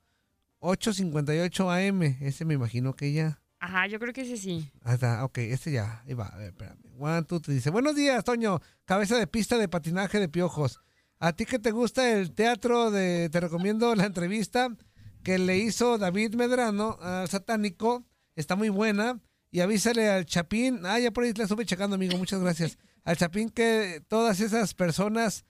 8.58 am. Ese me imagino que ya. Ajá, yo creo que ese sí. Ahí está, ok, este ya. Ahí va, a ver, espérame. One, two, three. Dice: Buenos días, Toño. Cabeza de pista de patinaje de piojos. A ti que te gusta el teatro, de, te recomiendo la entrevista que le hizo David Medrano al satánico. Está muy buena. Y avísale al Chapín. Ah, ya por ahí la estuve checando, amigo. Muchas gracias. (laughs) Al Chapín que todas esas personas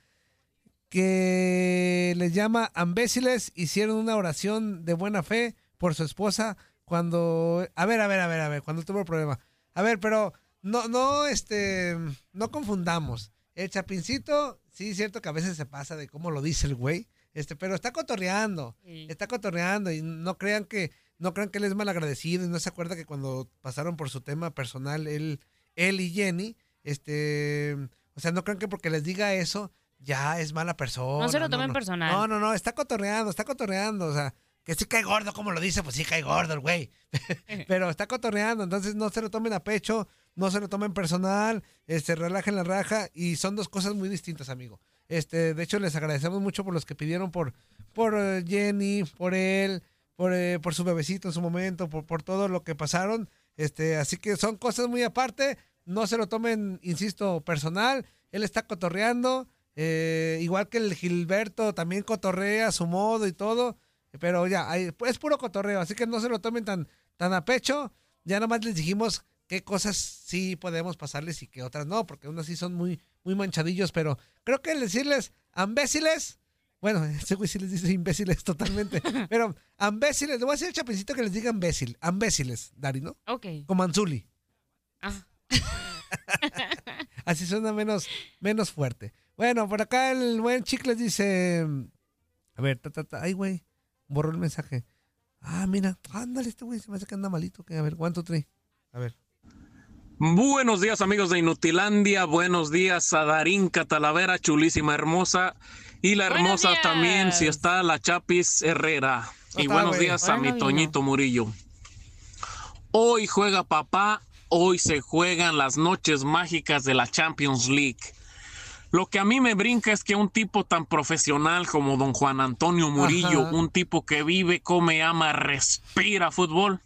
que les llama ambéciles hicieron una oración de buena fe por su esposa cuando... A ver, a ver, a ver, a ver, cuando tuvo el problema. A ver, pero no, no, este, no confundamos. El Chapincito, sí es cierto que a veces se pasa de cómo lo dice el güey, este, pero está cotorreando, está cotorreando y no crean que, no crean que él es mal agradecido y no se acuerda que cuando pasaron por su tema personal, él, él y Jenny, este, o sea, no crean que porque les diga eso, ya es mala persona. No se lo tomen personal. No, no, no, está cotorreando, está cotorreando, o sea, que sí cae gordo, como lo dice, pues sí cae gordo el güey. (laughs) Pero está cotorreando, entonces no se lo tomen a pecho, no se lo tomen personal, este, relajen la raja y son dos cosas muy distintas, amigo. Este, de hecho, les agradecemos mucho por los que pidieron por, por eh, Jenny, por él, por, eh, por su bebecito en su momento, por, por todo lo que pasaron. Este, así que son cosas muy aparte. No se lo tomen, insisto, personal. Él está cotorreando. eh, igual que el Gilberto también cotorrea a su modo y todo. Pero ya, es puro cotorreo. Así que no se lo tomen tan, tan a pecho. Ya nomás les dijimos qué cosas sí podemos pasarles y qué otras no, porque unos sí son muy, muy manchadillos. Pero creo que decirles ambéciles. Bueno, (laughs) ese güey sí les dice imbéciles totalmente. (laughs) pero ambéciles, le voy a decir al chapincito que les diga imbécil. Ambéciles, Dari, ¿no? Ok. Como Anzuli. Ah. (laughs) Así suena menos, menos fuerte. Bueno, por acá el buen Chicles dice. A ver, ta, ta, ta. Ay, güey. Borró el mensaje. Ah, mira. Ándale, este güey se me hace que anda malito. Que, a ver, two, three. A ver. Buenos días amigos de Inutilandia, buenos días a Darinka Talavera, chulísima, hermosa. Y la hermosa también, si está la Chapis Herrera. Y está, buenos días a mi. Toñito Murillo. Hoy juega papá, hoy se juegan las noches mágicas de la Champions League. Lo que a mí me brinca es que un tipo tan profesional como don Juan Antonio Murillo, Ajá. un tipo que vive, come, ama, respira fútbol,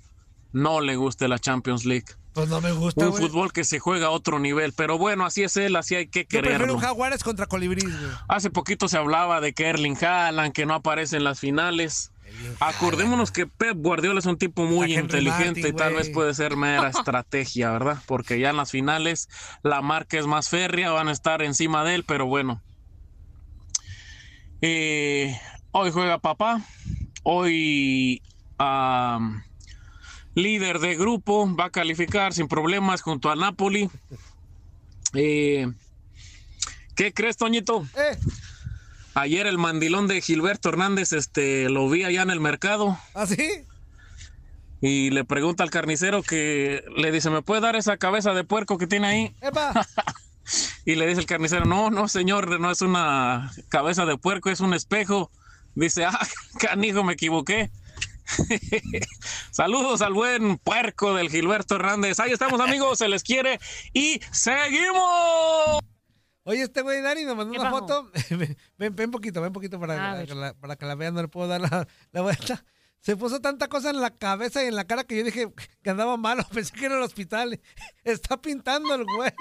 no le guste la Champions League. Pues no me gusta, Un güey. fútbol que se juega a otro nivel, pero bueno, así es él, así hay que Yo prefiero quererlo. un Jaguares contra Colibríes, güey. Hace poquito se hablaba de que Erling Haaland, que no aparece en las finales. Acordémonos que Pep Guardiola es un tipo muy inteligente Martin, y tal vez puede ser mera (laughs) estrategia, ¿verdad? Porque ya en las finales la marca es más férrea, van a estar encima de él, pero bueno. Eh, hoy juega papá, hoy am, líder de grupo, va a calificar sin problemas junto al Napoli. Eh, ¿Qué crees, Toñito? Eh. Ayer el mandilón de Gilberto Hernández este, lo vi allá en el mercado. ¿Ah, sí? Y le pregunta al carnicero que le dice, ¿me puede dar esa cabeza de puerco que tiene ahí? ¡Epa! (laughs) Y le dice el carnicero, no, no, señor, no es una cabeza de puerco, es un espejo. Dice, (laughs) ah, canijo, me equivoqué. (laughs) Saludos al buen puerco del Gilberto Hernández. Ahí estamos, amigos, se les quiere y seguimos. Oye, este güey Dani me mandó ¿Qué una pasó? foto. (laughs) ven, ven poquito, ven poquito para, A para que la, para que la vean, no le puedo dar la, la vuelta. Se puso tanta cosa en la cabeza y en la cara que yo dije que andaba malo. (laughs) Pensé que era el hospital. Está pintando el güey.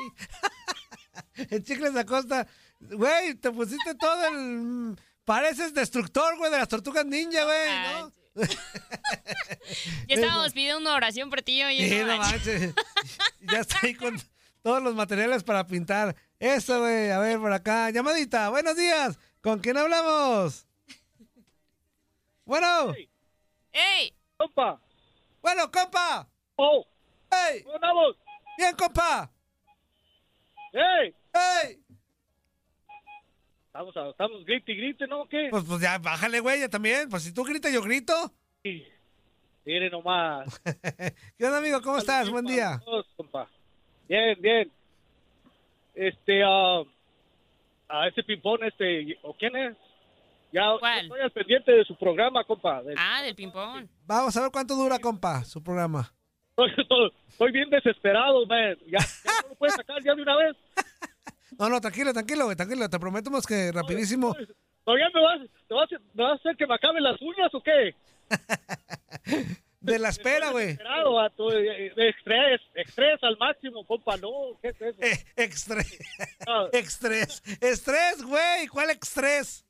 El Chicles Acosta. Güey, te pusiste todo el... Pareces destructor, güey, de las tortugas ninja, güey, ¿no? (laughs) Ya estábamos pidiendo una oración por ti, oye. Sí, no manches. (laughs) Ya está ahí con todos los materiales para pintar. Eso, güey. A ver, por acá. Llamadita. Buenos días. ¿Con quién hablamos? Bueno. ¡Ey! ¡Compa! Bueno, compa. ¡Oh! ¡Ey! ¿Cómo andamos? Bien, compa. ¡Ey! ¡Ey! Estamos, estamos grite y grite, ¿no? ¿Qué? Pues, pues ya, bájale, güey, ya también. Pues si tú gritas, yo grito. Mire nomás. (laughs) ¿Qué onda, amigo? ¿Cómo estás? Buen día. Todos, compa. Bien, bien. Este, ah, a ese pimpón, este, ¿o quién es? Ya estoy al pendiente de su programa, compa. Del- Ah, del ping-pong. Vamos a ver cuánto dura, compa, su programa. (laughs) Estoy, estoy- estoy bien desesperado, man. Ya, ya no lo puedes sacar ya de una vez. No, no, tranquilo, tranquilo, güey, tranquilo. Te prometemos que rapidísimo. ¿Todavía me vas, te vas, me vas a hacer que me acaben las uñas o qué? (laughs) De la espera, güey. De, de estrés, estrés al máximo, compa, no, ¿qué es eso? Eh, Estrés. (laughs) (laughs) Estrés. Estrés, güey. ¿Cuál estrés?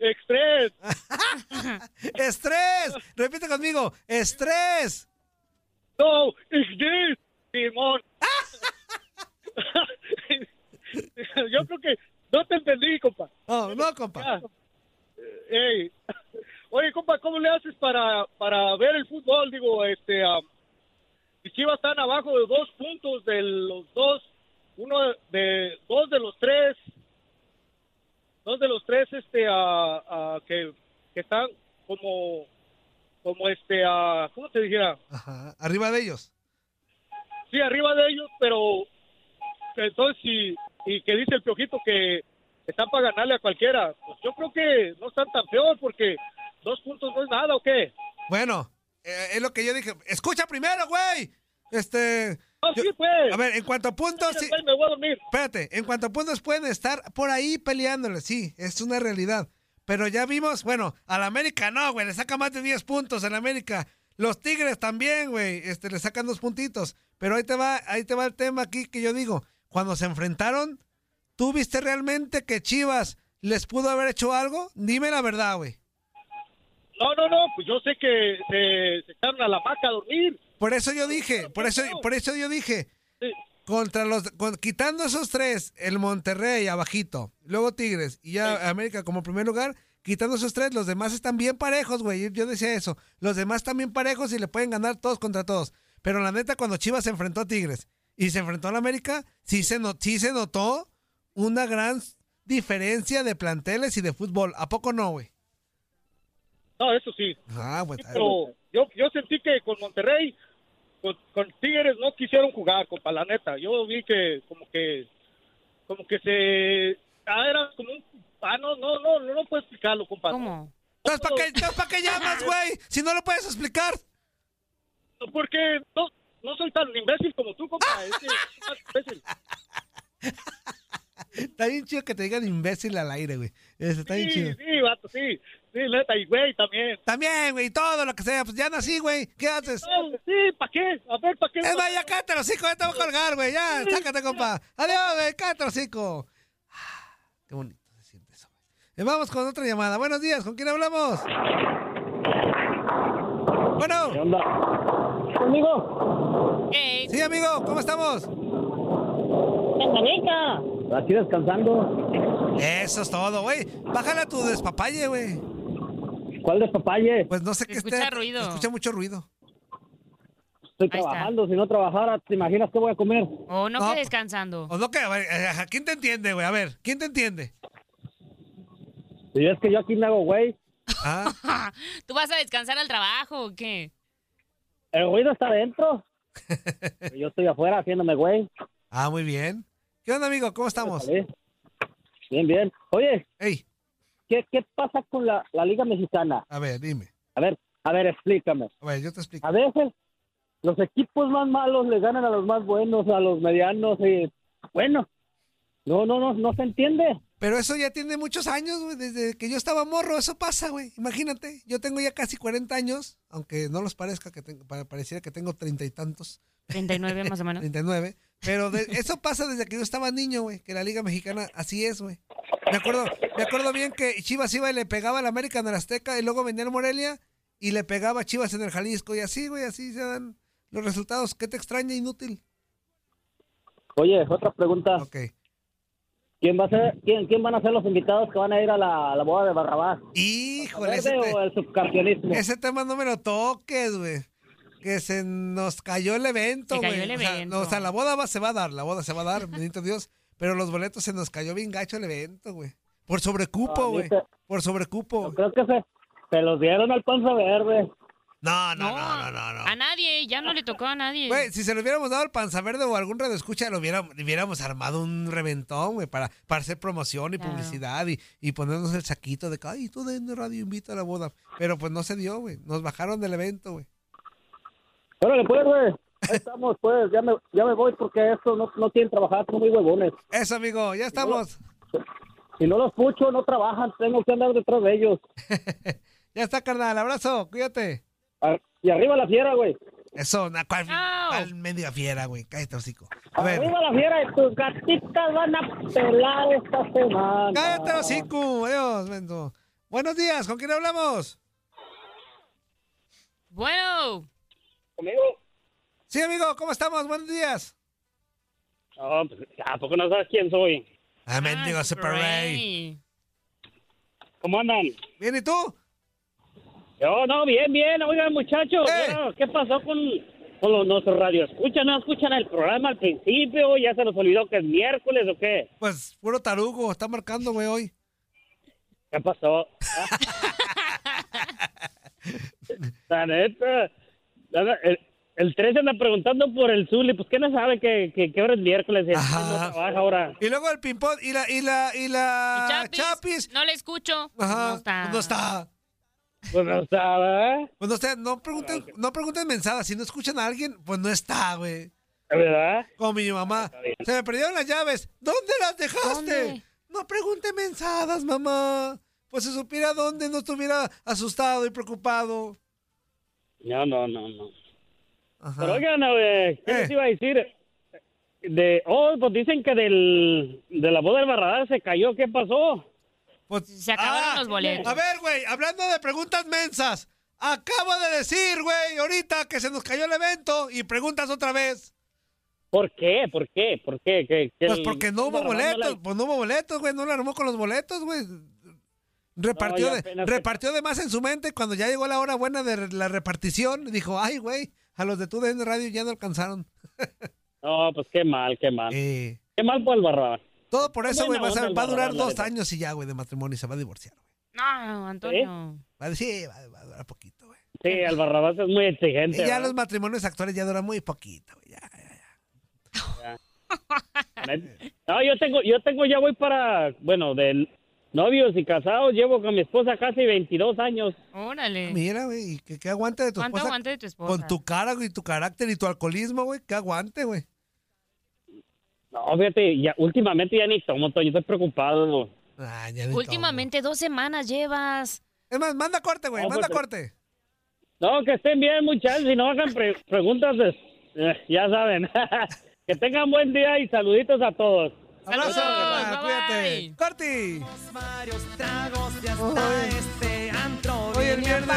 Estrés. Estrés. Repite conmigo. Estrés. No, estrés, Simón. (laughs) Yo creo que no te entendí, compa. No, no, compa. Oye, compa, ¿cómo le haces para, para ver el fútbol? Digo, este, mis Chivas están abajo de dos puntos de los dos, uno de, dos de los tres, dos de los tres, este, ah, que, que están como, como este, ah, ¿cómo te dijera? Ajá. Arriba de ellos. Sí, arriba de ellos, pero entonces y, y que dice el piojito que están para ganarle a cualquiera. Pues yo creo que no están tan peor porque dos puntos no es nada, ¿o qué? Bueno, eh, es lo que yo dije. Escucha primero, güey. Este. yo- sí, pues. A ver, en cuanto a puntos. sí- me voy a dormir. Espérate, en cuanto a puntos pueden estar por ahí peleándole, sí, es una realidad. Pero ya vimos, bueno, al América no, güey, le saca más de 10 puntos al América. Los Tigres también, güey, este, le sacan dos puntitos. Pero ahí te va, ahí te va el tema aquí que yo digo. Cuando se enfrentaron, ¿tú viste realmente que Chivas les pudo haber hecho algo? Dime la verdad, güey. No, no, no, pues yo sé que se, se echaron a la maca a dormir. Por eso yo dije, por eso, por eso yo dije, contra los, con- quitando esos tres, el Monterrey abajito, luego Tigres y ya América como primer lugar, quitando esos tres, los demás están bien parejos, güey. Yo- Yo decía eso, los demás están bien parejos y le pueden ganar todos contra todos. Pero la neta, cuando Chivas se enfrentó a Tigres y se enfrentó a la América, sí se, no- sí se notó una gran diferencia de planteles y de fútbol. ¿A poco no, güey? No, eso sí. Ah, güey. Pero yo, yo sentí que con Monterrey, con, con Tigres no quisieron jugar, compa, la neta. Yo vi que como que, como que se, ah, era como un, ah, no, no, no, no, no puedo explicarlo, compa. ¿Cómo? Entonces, ¿para qué, ¿para qué llamas, güey? Si no lo puedes explicar. Porque no, no soy tan imbécil como tú, compa. Es que (laughs) soy imbécil. Está bien chido que te digan imbécil al aire, güey. Eso está bien Sí, chido. sí, vato, sí. Sí, neta, y güey, también. También, güey, todo lo que sea. Pues ya nací, güey. ¿Qué haces? sí, ¿para qué? A ver, ¿para qué? Es más, ya cállate los ya te voy a colgar, güey. Ya, sácate, compa. Adiós, güey, cállate los hocico. Ah, Qué bonito se siente eso, güey. Eh, Vamos con otra llamada. Buenos días, ¿con quién hablamos? Bueno. ¿Qué onda? ¿Conmigo? Sí, amigo, ¿cómo estamos? ¡Canica! Aquí descansando. Eso es todo, güey. Bájale a tu despapalle, güey. ¿Cuál despapalle? Pues no sé qué escucha esté. ruido. Escucha mucho ruido. Estoy Ahí está. trabajando. Si no trabajara, ¿te imaginas qué voy a comer? O no, No, que descansando. O no que, a ver, eh, ¿quién te entiende, güey? A ver, ¿quién te entiende? Y es que yo aquí me hago güey. Ah, (laughs) ¿Tú vas a descansar al trabajo o qué? El ruido está adentro. Yo estoy afuera haciéndome güey. ah, muy bien. ¿Qué onda, amigo? ¿Cómo estamos? Bien, bien. Oye, Ey, ¿qué, qué pasa con la, la Liga Mexicana? a ver, dime. A ver, a ver, explícame. A ver, yo te explico. A veces los equipos más malos le ganan a los más buenos, a los medianos. Y, bueno, no, no, no, no se entiende. Pero eso ya tiene muchos años, güey. Desde que yo estaba morro, eso pasa, güey. Imagínate, yo tengo ya casi 40 años, aunque no los parezca que tengo, pa- pareciera que tengo treinta y tantos. 39 más o menos. 39. Pero de- eso pasa desde que yo estaba niño, güey. Que la Liga Mexicana así es, güey. Me acuerdo, me acuerdo bien que Chivas iba y le pegaba al América en el Azteca y luego venía al Morelia y le pegaba a Chivas en el Jalisco. Y así, güey, así se dan los resultados. ¿Qué te extraña, inútil? Oye, otra pregunta. Ok. ¿Quién va a ser, quién, quién van a ser los invitados que van a ir a la, a la boda de Barrabás? Híjole, ¿Verde ese te- o el subcampeonismo? Ese tema no me lo toques, güey. Que se nos cayó el evento, Se güey. cayó el O sea, evento. no, o sea, la boda va- se va a dar, la boda se va a dar, bendito Dios. Pero los boletos se nos cayó bien gacho el evento, güey. Por sobrecupo, Ah, güey. Por sobrecupo. Creo que se, se los dieron al panza verde. No, no, no, no, no, no. A nadie, ya no le tocó a nadie. Güey, si se lo hubiéramos dado al Panza Verde o algún radio escucha, lo hubiéramos, le hubiéramos armado un reventón, güey, para, para hacer promoción y Claro. publicidad y, y ponernos el saquito de que, ay, tú de radio invita a la boda. Pero pues no se dio, güey. Nos bajaron del evento, güey. Órale, pues, güey. Ahí estamos, pues, ya me, ya me voy porque estos no, no quieren trabajar, son muy huevones. Eso, amigo, ya estamos. Si no los escucho, no trabajan, tengo que andar detrás de ellos. (laughs) Ya está, carnal. Abrazo, cuídate. Y arriba la fiera, güey. Eso, na- ¿cuál, cuál media fiera, güey? Cállate, hocico. A ver. Arriba la fiera y tus gatitas van a pelar esta semana. Cállate, hocico. Adiós, Mendo. Buenos días, ¿con quién hablamos? Bueno. ¿Conmigo? Sí, amigo, ¿cómo estamos? Buenos días. No, pues, ¿a poco no sabes quién soy? Ah, mendigo Super Ray. ¿Cómo andan? Bien, ¿y tú? Yo, no, bien, bien. Oigan, muchachos, bueno, ¿qué pasó con, con los, nuestros radioescuchas? ¿No escuchan el programa al principio? ¿Ya se nos olvidó que es miércoles o qué? Pues, puro tarugo, está marcando, güey, hoy. ¿Qué pasó? (laughs) La neta. El, el 13 anda preguntando por el Zuli. Pues, ¿qué no sabe que, que, que ahora es miércoles? y no trabaja ahora. Y luego el ping-pong y la, y la, y la Chapis, Chapis. No le escucho. Ajá, No está. no está. Pues no está, ¿verdad? Pues no está, no pregunten, no pregunten mensadas. Si no escuchan a alguien, pues no está, güey. ¿Verdad? Como mi mamá. Se me perdieron las llaves. ¿Dónde las dejaste? ¿Dónde? No pregunte mensadas, mamá. Pues si supiera dónde no estuviera asustado y preocupado. No, no, no, no. Ajá. Pero oigan, ¿qué Eh. les iba a decir? De, oh, pues dicen que del, de la boda del Barradar se cayó. ¿Qué pasó? Pues, Se acabaron Ah, los boletos. A ver, güey, hablando de preguntas mensas. Acabo de decir, güey, ahorita que se nos cayó el evento y preguntas otra vez. ¿Por qué? ¿Por qué? ¿Por qué? ¿Que- que Pues porque no hubo boletos, la- pues no hubo boletos, güey, no lo armó con los boletos, güey. Repartió, No, de, que- repartió de más en su mente cuando ya llegó la hora buena de la repartición. Dijo, ay, güey, a los de tu DN Radio ya no alcanzaron. (laughs) No, pues qué mal, qué mal. Eh, Qué mal por el Barrabás. Todo por eso, güey, va va a durar dos años y ya, güey, de matrimonio y se va a divorciar. No, Antonio. Va a decir, va, va a durar poquito. Sí, el Barrabás es muy exigente. Y ya ¿verdad? los matrimonios actuales ya duran muy poquito, güey. ya. No, yo tengo, yo tengo, ya voy para, bueno, de novios y casados, llevo con mi esposa casi 22 años. Órale. Mira, güey, y que, que aguante de tu ¿Cuánto esposa. aguante de tu esposa? Con tu cara, güey, tu carácter y tu alcoholismo, güey, que aguante, güey. No, fíjate, ya, últimamente ya ni tomo, Toño, estoy preocupado. Ah, ya ni Últimamente dos semanas llevas. Es más, manda corte, güey, No, manda pues, corte. No, que estén bien, muchachos, y no hagan pre- preguntas, pues, eh, ya saben. (laughs) que tengan buen día y saluditos a todos. Abrazo, carnal, cuídate. Corti. Varios tragos ya está este antro. Hoy el viernes.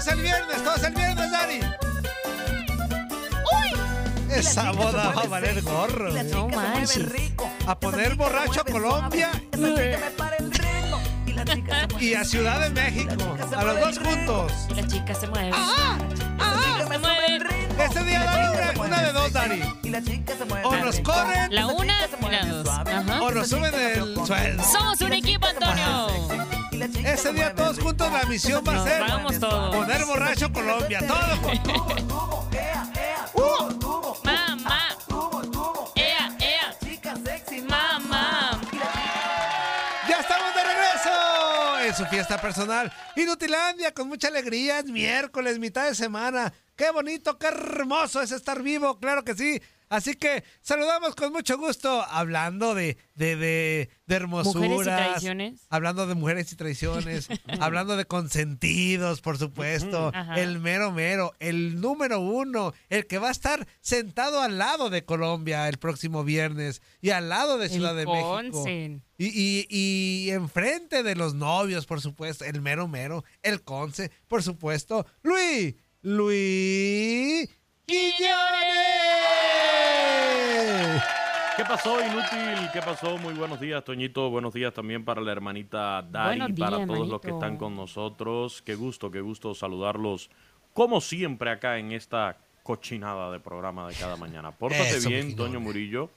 Y todo es el viernes, todo es el viernes, Dari. ¡Uy! Esa boda va a valer gorro. güey. No manches. A poner borracho a Colombia y a Ciudad de México. A los dos juntos. La chica se mueve. Se mueve. Este día, Dari, una, una de dos, Dari. O nos corren La una y la dos. Ajá. o nos suben el sueldo. Somos un equipo, Antonio. Ese día todos juntos la misión va a ser vamos todos. poner borracho Colombia. Todos juntos. Mamá. Ea, ea. Mamá. Ya estamos de regreso en su fiesta personal. Inutilandia con mucha alegría. Es miércoles, mitad de semana. Qué bonito, qué hermoso es estar vivo, claro que sí. Así que saludamos con mucho gusto, hablando de, de, de, de hermosuras. Mujeres y tradiciones. Hablando de mujeres y tradiciones. (laughs) hablando de consentidos, por supuesto. El mero mero, el número uno, el que va a estar sentado al lado de Colombia el próximo viernes y al lado de Ciudad de México. Y, y, y enfrente de los novios, por supuesto, el mero mero, el conce, por supuesto, Luis, Luis Quiñones. ¿Qué pasó, inútil? ¿Qué pasó? Muy buenos días, Toñito. Buenos días también para la hermanita Dari, para todos los que están con nosotros. Qué gusto, qué gusto saludarlos, como siempre, acá en esta cochinada de programa de cada mañana. Pórtate Eso, bien. Toño Murillo.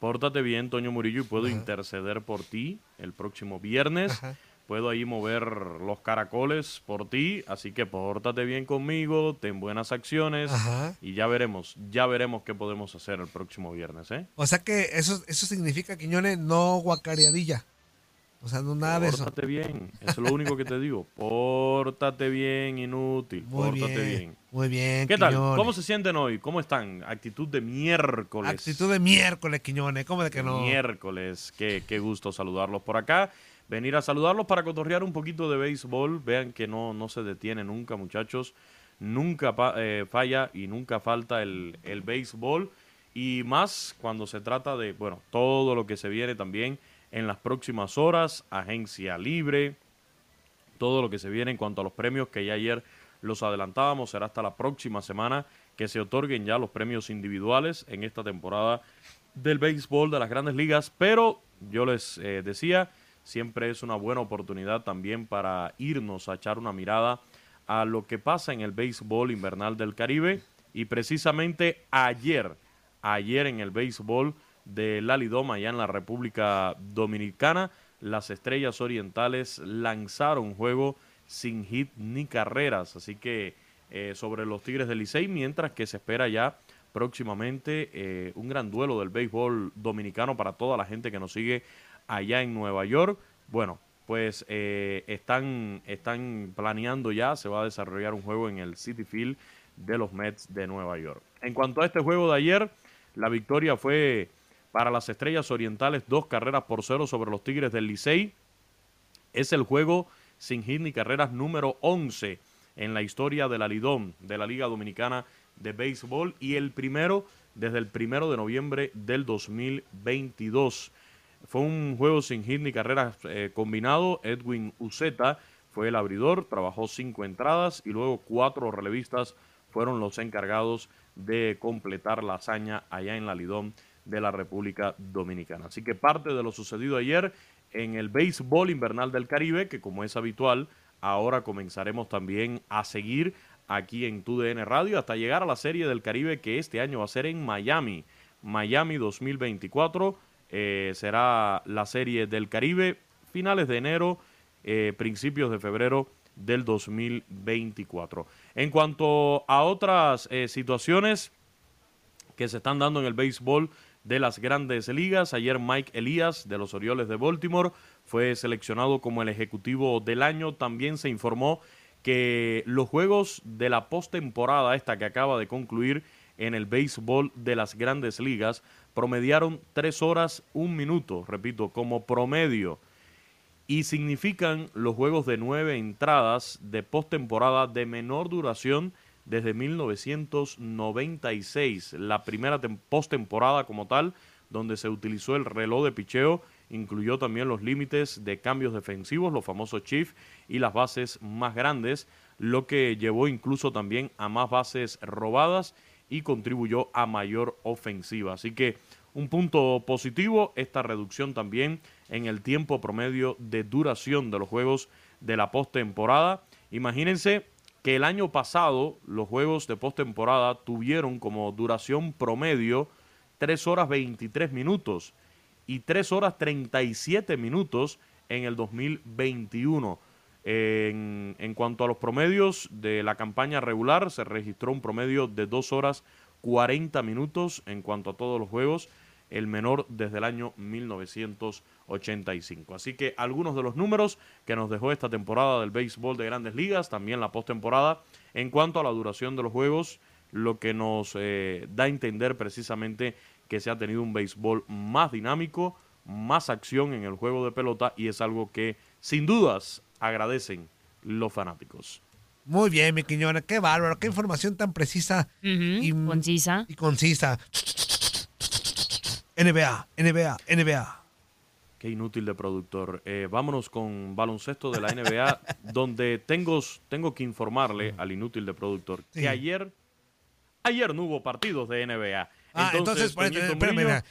Pórtate bien, Toño Murillo, y puedo interceder por ti el próximo viernes. Ajá. Puedo ahí mover los caracoles por ti, así que pórtate bien conmigo, ten buenas acciones Ajá. y ya veremos, ya veremos qué podemos hacer el próximo viernes, ¿eh? O sea que eso, eso significa, Quiñones, no guacareadilla. O sea, no nada de eso. Pórtate bien, eso es lo único que te digo. Pórtate bien, inútil. Muy Pórtate bien, bien. Muy bien, ¿Qué tal? ¿Cómo se sienten hoy? ¿Cómo están? Actitud de miércoles. Actitud de miércoles, Quiñones. ¿Cómo de que no? Miércoles. Qué, qué gusto saludarlos por acá. Venir a saludarlos para cotorrear un poquito de béisbol. Vean que no, no se detiene nunca, muchachos. Nunca eh, falla y nunca falta el, el béisbol. Y más cuando se trata de, bueno, todo lo que se viene también en las próximas horas. Agencia libre, todo lo que se viene en cuanto a los premios que ya ayer los adelantábamos. Será hasta la próxima semana que se otorguen ya los premios individuales en esta temporada del béisbol de las grandes ligas. Pero yo les eh, decía, siempre es una buena oportunidad también para irnos a echar una mirada a lo que pasa en el béisbol invernal del Caribe. Y precisamente ayer, ayer en el béisbol de la Lidoma, allá en la República Dominicana, las Estrellas Orientales lanzaron juego sin hit ni carreras. Así que eh, sobre los Tigres del Licey, mientras que se espera ya próximamente eh, un gran duelo del béisbol dominicano para toda la gente que nos sigue allá en Nueva York. Bueno, pues eh, están, están planeando ya, se va a desarrollar un juego en el City Field de los Mets de Nueva York. En cuanto a este juego de ayer, la victoria fue para las Estrellas Orientales, dos carreras por cero sobre los Tigres del Licey. Es el juego sin hit ni carreras número 11 en la historia de la Lidón, de la Liga Dominicana de Béisbol, y el primero desde el primero de noviembre del 2022. Fue un juego sin hit ni carreras eh, combinado. Edwin Uceta fue el abridor, trabajó cinco entradas y luego cuatro relevistas fueron los encargados de completar la hazaña allá en la Lidón de la República Dominicana. Así que parte de lo sucedido ayer en el béisbol invernal del Caribe, que como es habitual, ahora comenzaremos también a seguir aquí en TUDN Radio hasta llegar a la Serie del Caribe que este año va a ser en Miami. Miami 2024 eh, será la Serie del Caribe finales de enero, eh, principios de febrero del 2024. En cuanto a otras eh, situaciones que se están dando en el béisbol de las grandes ligas, ayer Mike Elías de los Orioles de Baltimore fue seleccionado como el ejecutivo del año. También se informó que los juegos de la postemporada, esta que acaba de concluir en el béisbol de las grandes ligas, promediaron tres horas un minuto, repito, como promedio. Y significan los juegos de nueve entradas de postemporada de menor duración desde 1996, la primera tem- postemporada como tal, donde se utilizó el reloj de picheo, incluyó también los límites de cambios defensivos, los famosos chief y las bases más grandes, lo que llevó incluso también a más bases robadas y contribuyó a mayor ofensiva. Así que un punto positivo, esta reducción también en el tiempo promedio de duración de los juegos de la postemporada. Imagínense que el año pasado los juegos de postemporada tuvieron como duración promedio 3 horas 23 minutos y 3 horas 37 minutos en el 2021. En, cuanto a los promedios de la campaña regular, se registró un promedio de 2 horas 40 minutos en cuanto a todos los juegos, el menor desde el año 1985. Así que algunos de los números que nos dejó esta temporada del béisbol de grandes ligas, también la postemporada, en cuanto a la duración de los juegos, lo que nos eh, da a entender precisamente que se ha tenido un béisbol más dinámico, más acción en el juego de pelota y es algo que sin dudas agradecen los fanáticos. Muy bien, mi Quiñones, qué bárbaro, qué información tan precisa y concisa. Y concisa. NBA, NBA, NBA. Qué inútil de productor. Eh, vámonos con baloncesto de la NBA, (laughs) donde tengo, tengo que informarle al inútil de productor Sí. que ayer, ayer no hubo partidos de NBA. Ah, entonces, por- Toñito espérame, mira.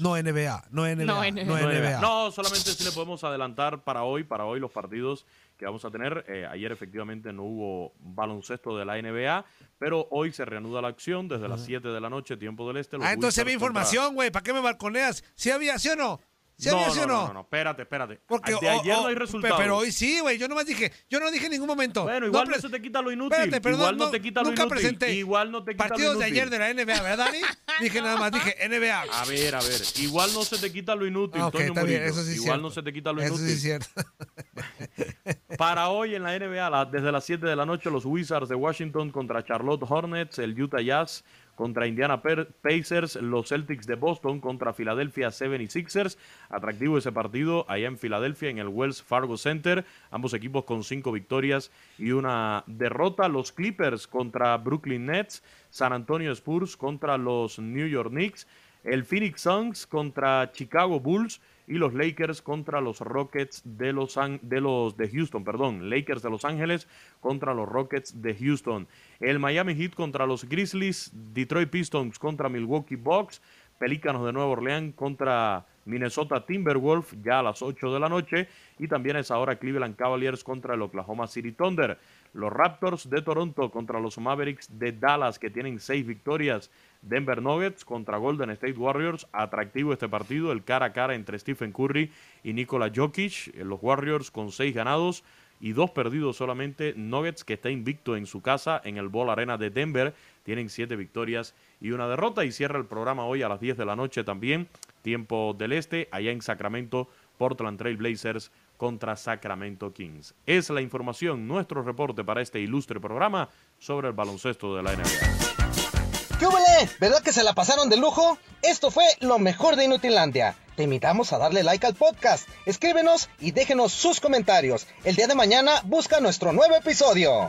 No NBA, no NBA, no NBA. No solamente si le podemos adelantar para hoy, para hoy los partidos que vamos a tener. Eh, ayer efectivamente no hubo baloncesto de la NBA, pero hoy se reanuda la acción desde las 7 de la noche, tiempo del este. los Ah, entonces contra- información, güey. ¿Para qué me balconeas? ¿Sí había, sí o no? ¿Sí no, no, o no, no? no, no, espérate, espérate. Porque de ayer no hay resultados. Pero hoy sí, güey. Yo nomás dije, yo no dije en ningún momento. Bueno, igual no, se te quita lo inútil. Espérate, pero igual no, no- te quita lo nunca inútil. presenté Igual no te quita Partidos lo de inútil. ayer de la NBA, ¿verdad, Dani? (laughs) dije nada más, dije NBA. A ver, a ver. Igual no se te quita lo inútil, Ah, está bien, Murillo. eso sí Igual cierto. no se te quita lo Eso inútil. sí es cierto. (laughs) Para hoy en la NBA, desde las 7 de la noche, los Wizards de Washington contra Charlotte Hornets, el Utah Jazz contra Indiana Pacers, los Celtics de Boston contra Philadelphia 76ers. Atractivo ese partido allá en Filadelfia, en el Wells Fargo Center. Ambos equipos con cinco victorias y una derrota. Los Clippers contra Brooklyn Nets, San Antonio Spurs contra los New York Knicks, el Phoenix Suns contra Chicago Bulls y los Lakers contra los Rockets de los, de los de Houston, perdón, Lakers de Los Ángeles contra los Rockets de Houston. El Miami Heat contra los Grizzlies, Detroit Pistons contra Milwaukee Bucks, Pelícanos de Nueva Orleans contra Minnesota Timberwolves ya a las 8 de la noche y también es ahora Cleveland Cavaliers contra el Oklahoma City Thunder. Los Raptors de Toronto contra los Mavericks de Dallas que tienen seis victorias. Denver Nuggets contra Golden State Warriors. Atractivo este partido, el cara a cara entre Stephen Curry y Nikola Jokic. Eh, Los Warriors con seis ganados y dos perdidos solamente. Nuggets que está invicto en su casa en el Ball Arena de Denver. Tienen siete victorias y una derrota. Y cierra el programa hoy a las 10 de la noche también. Tiempo del Este, allá en Sacramento, Portland Trail Blazers contra Sacramento Kings. Es la información, nuestro reporte para este ilustre programa sobre el baloncesto de la NBA. ¿Qué? ¿Verdad que se la pasaron de lujo? Esto fue lo mejor de Inutilandia. Te invitamos a darle like al podcast, escríbenos y déjenos sus comentarios. El día de mañana busca nuestro nuevo episodio.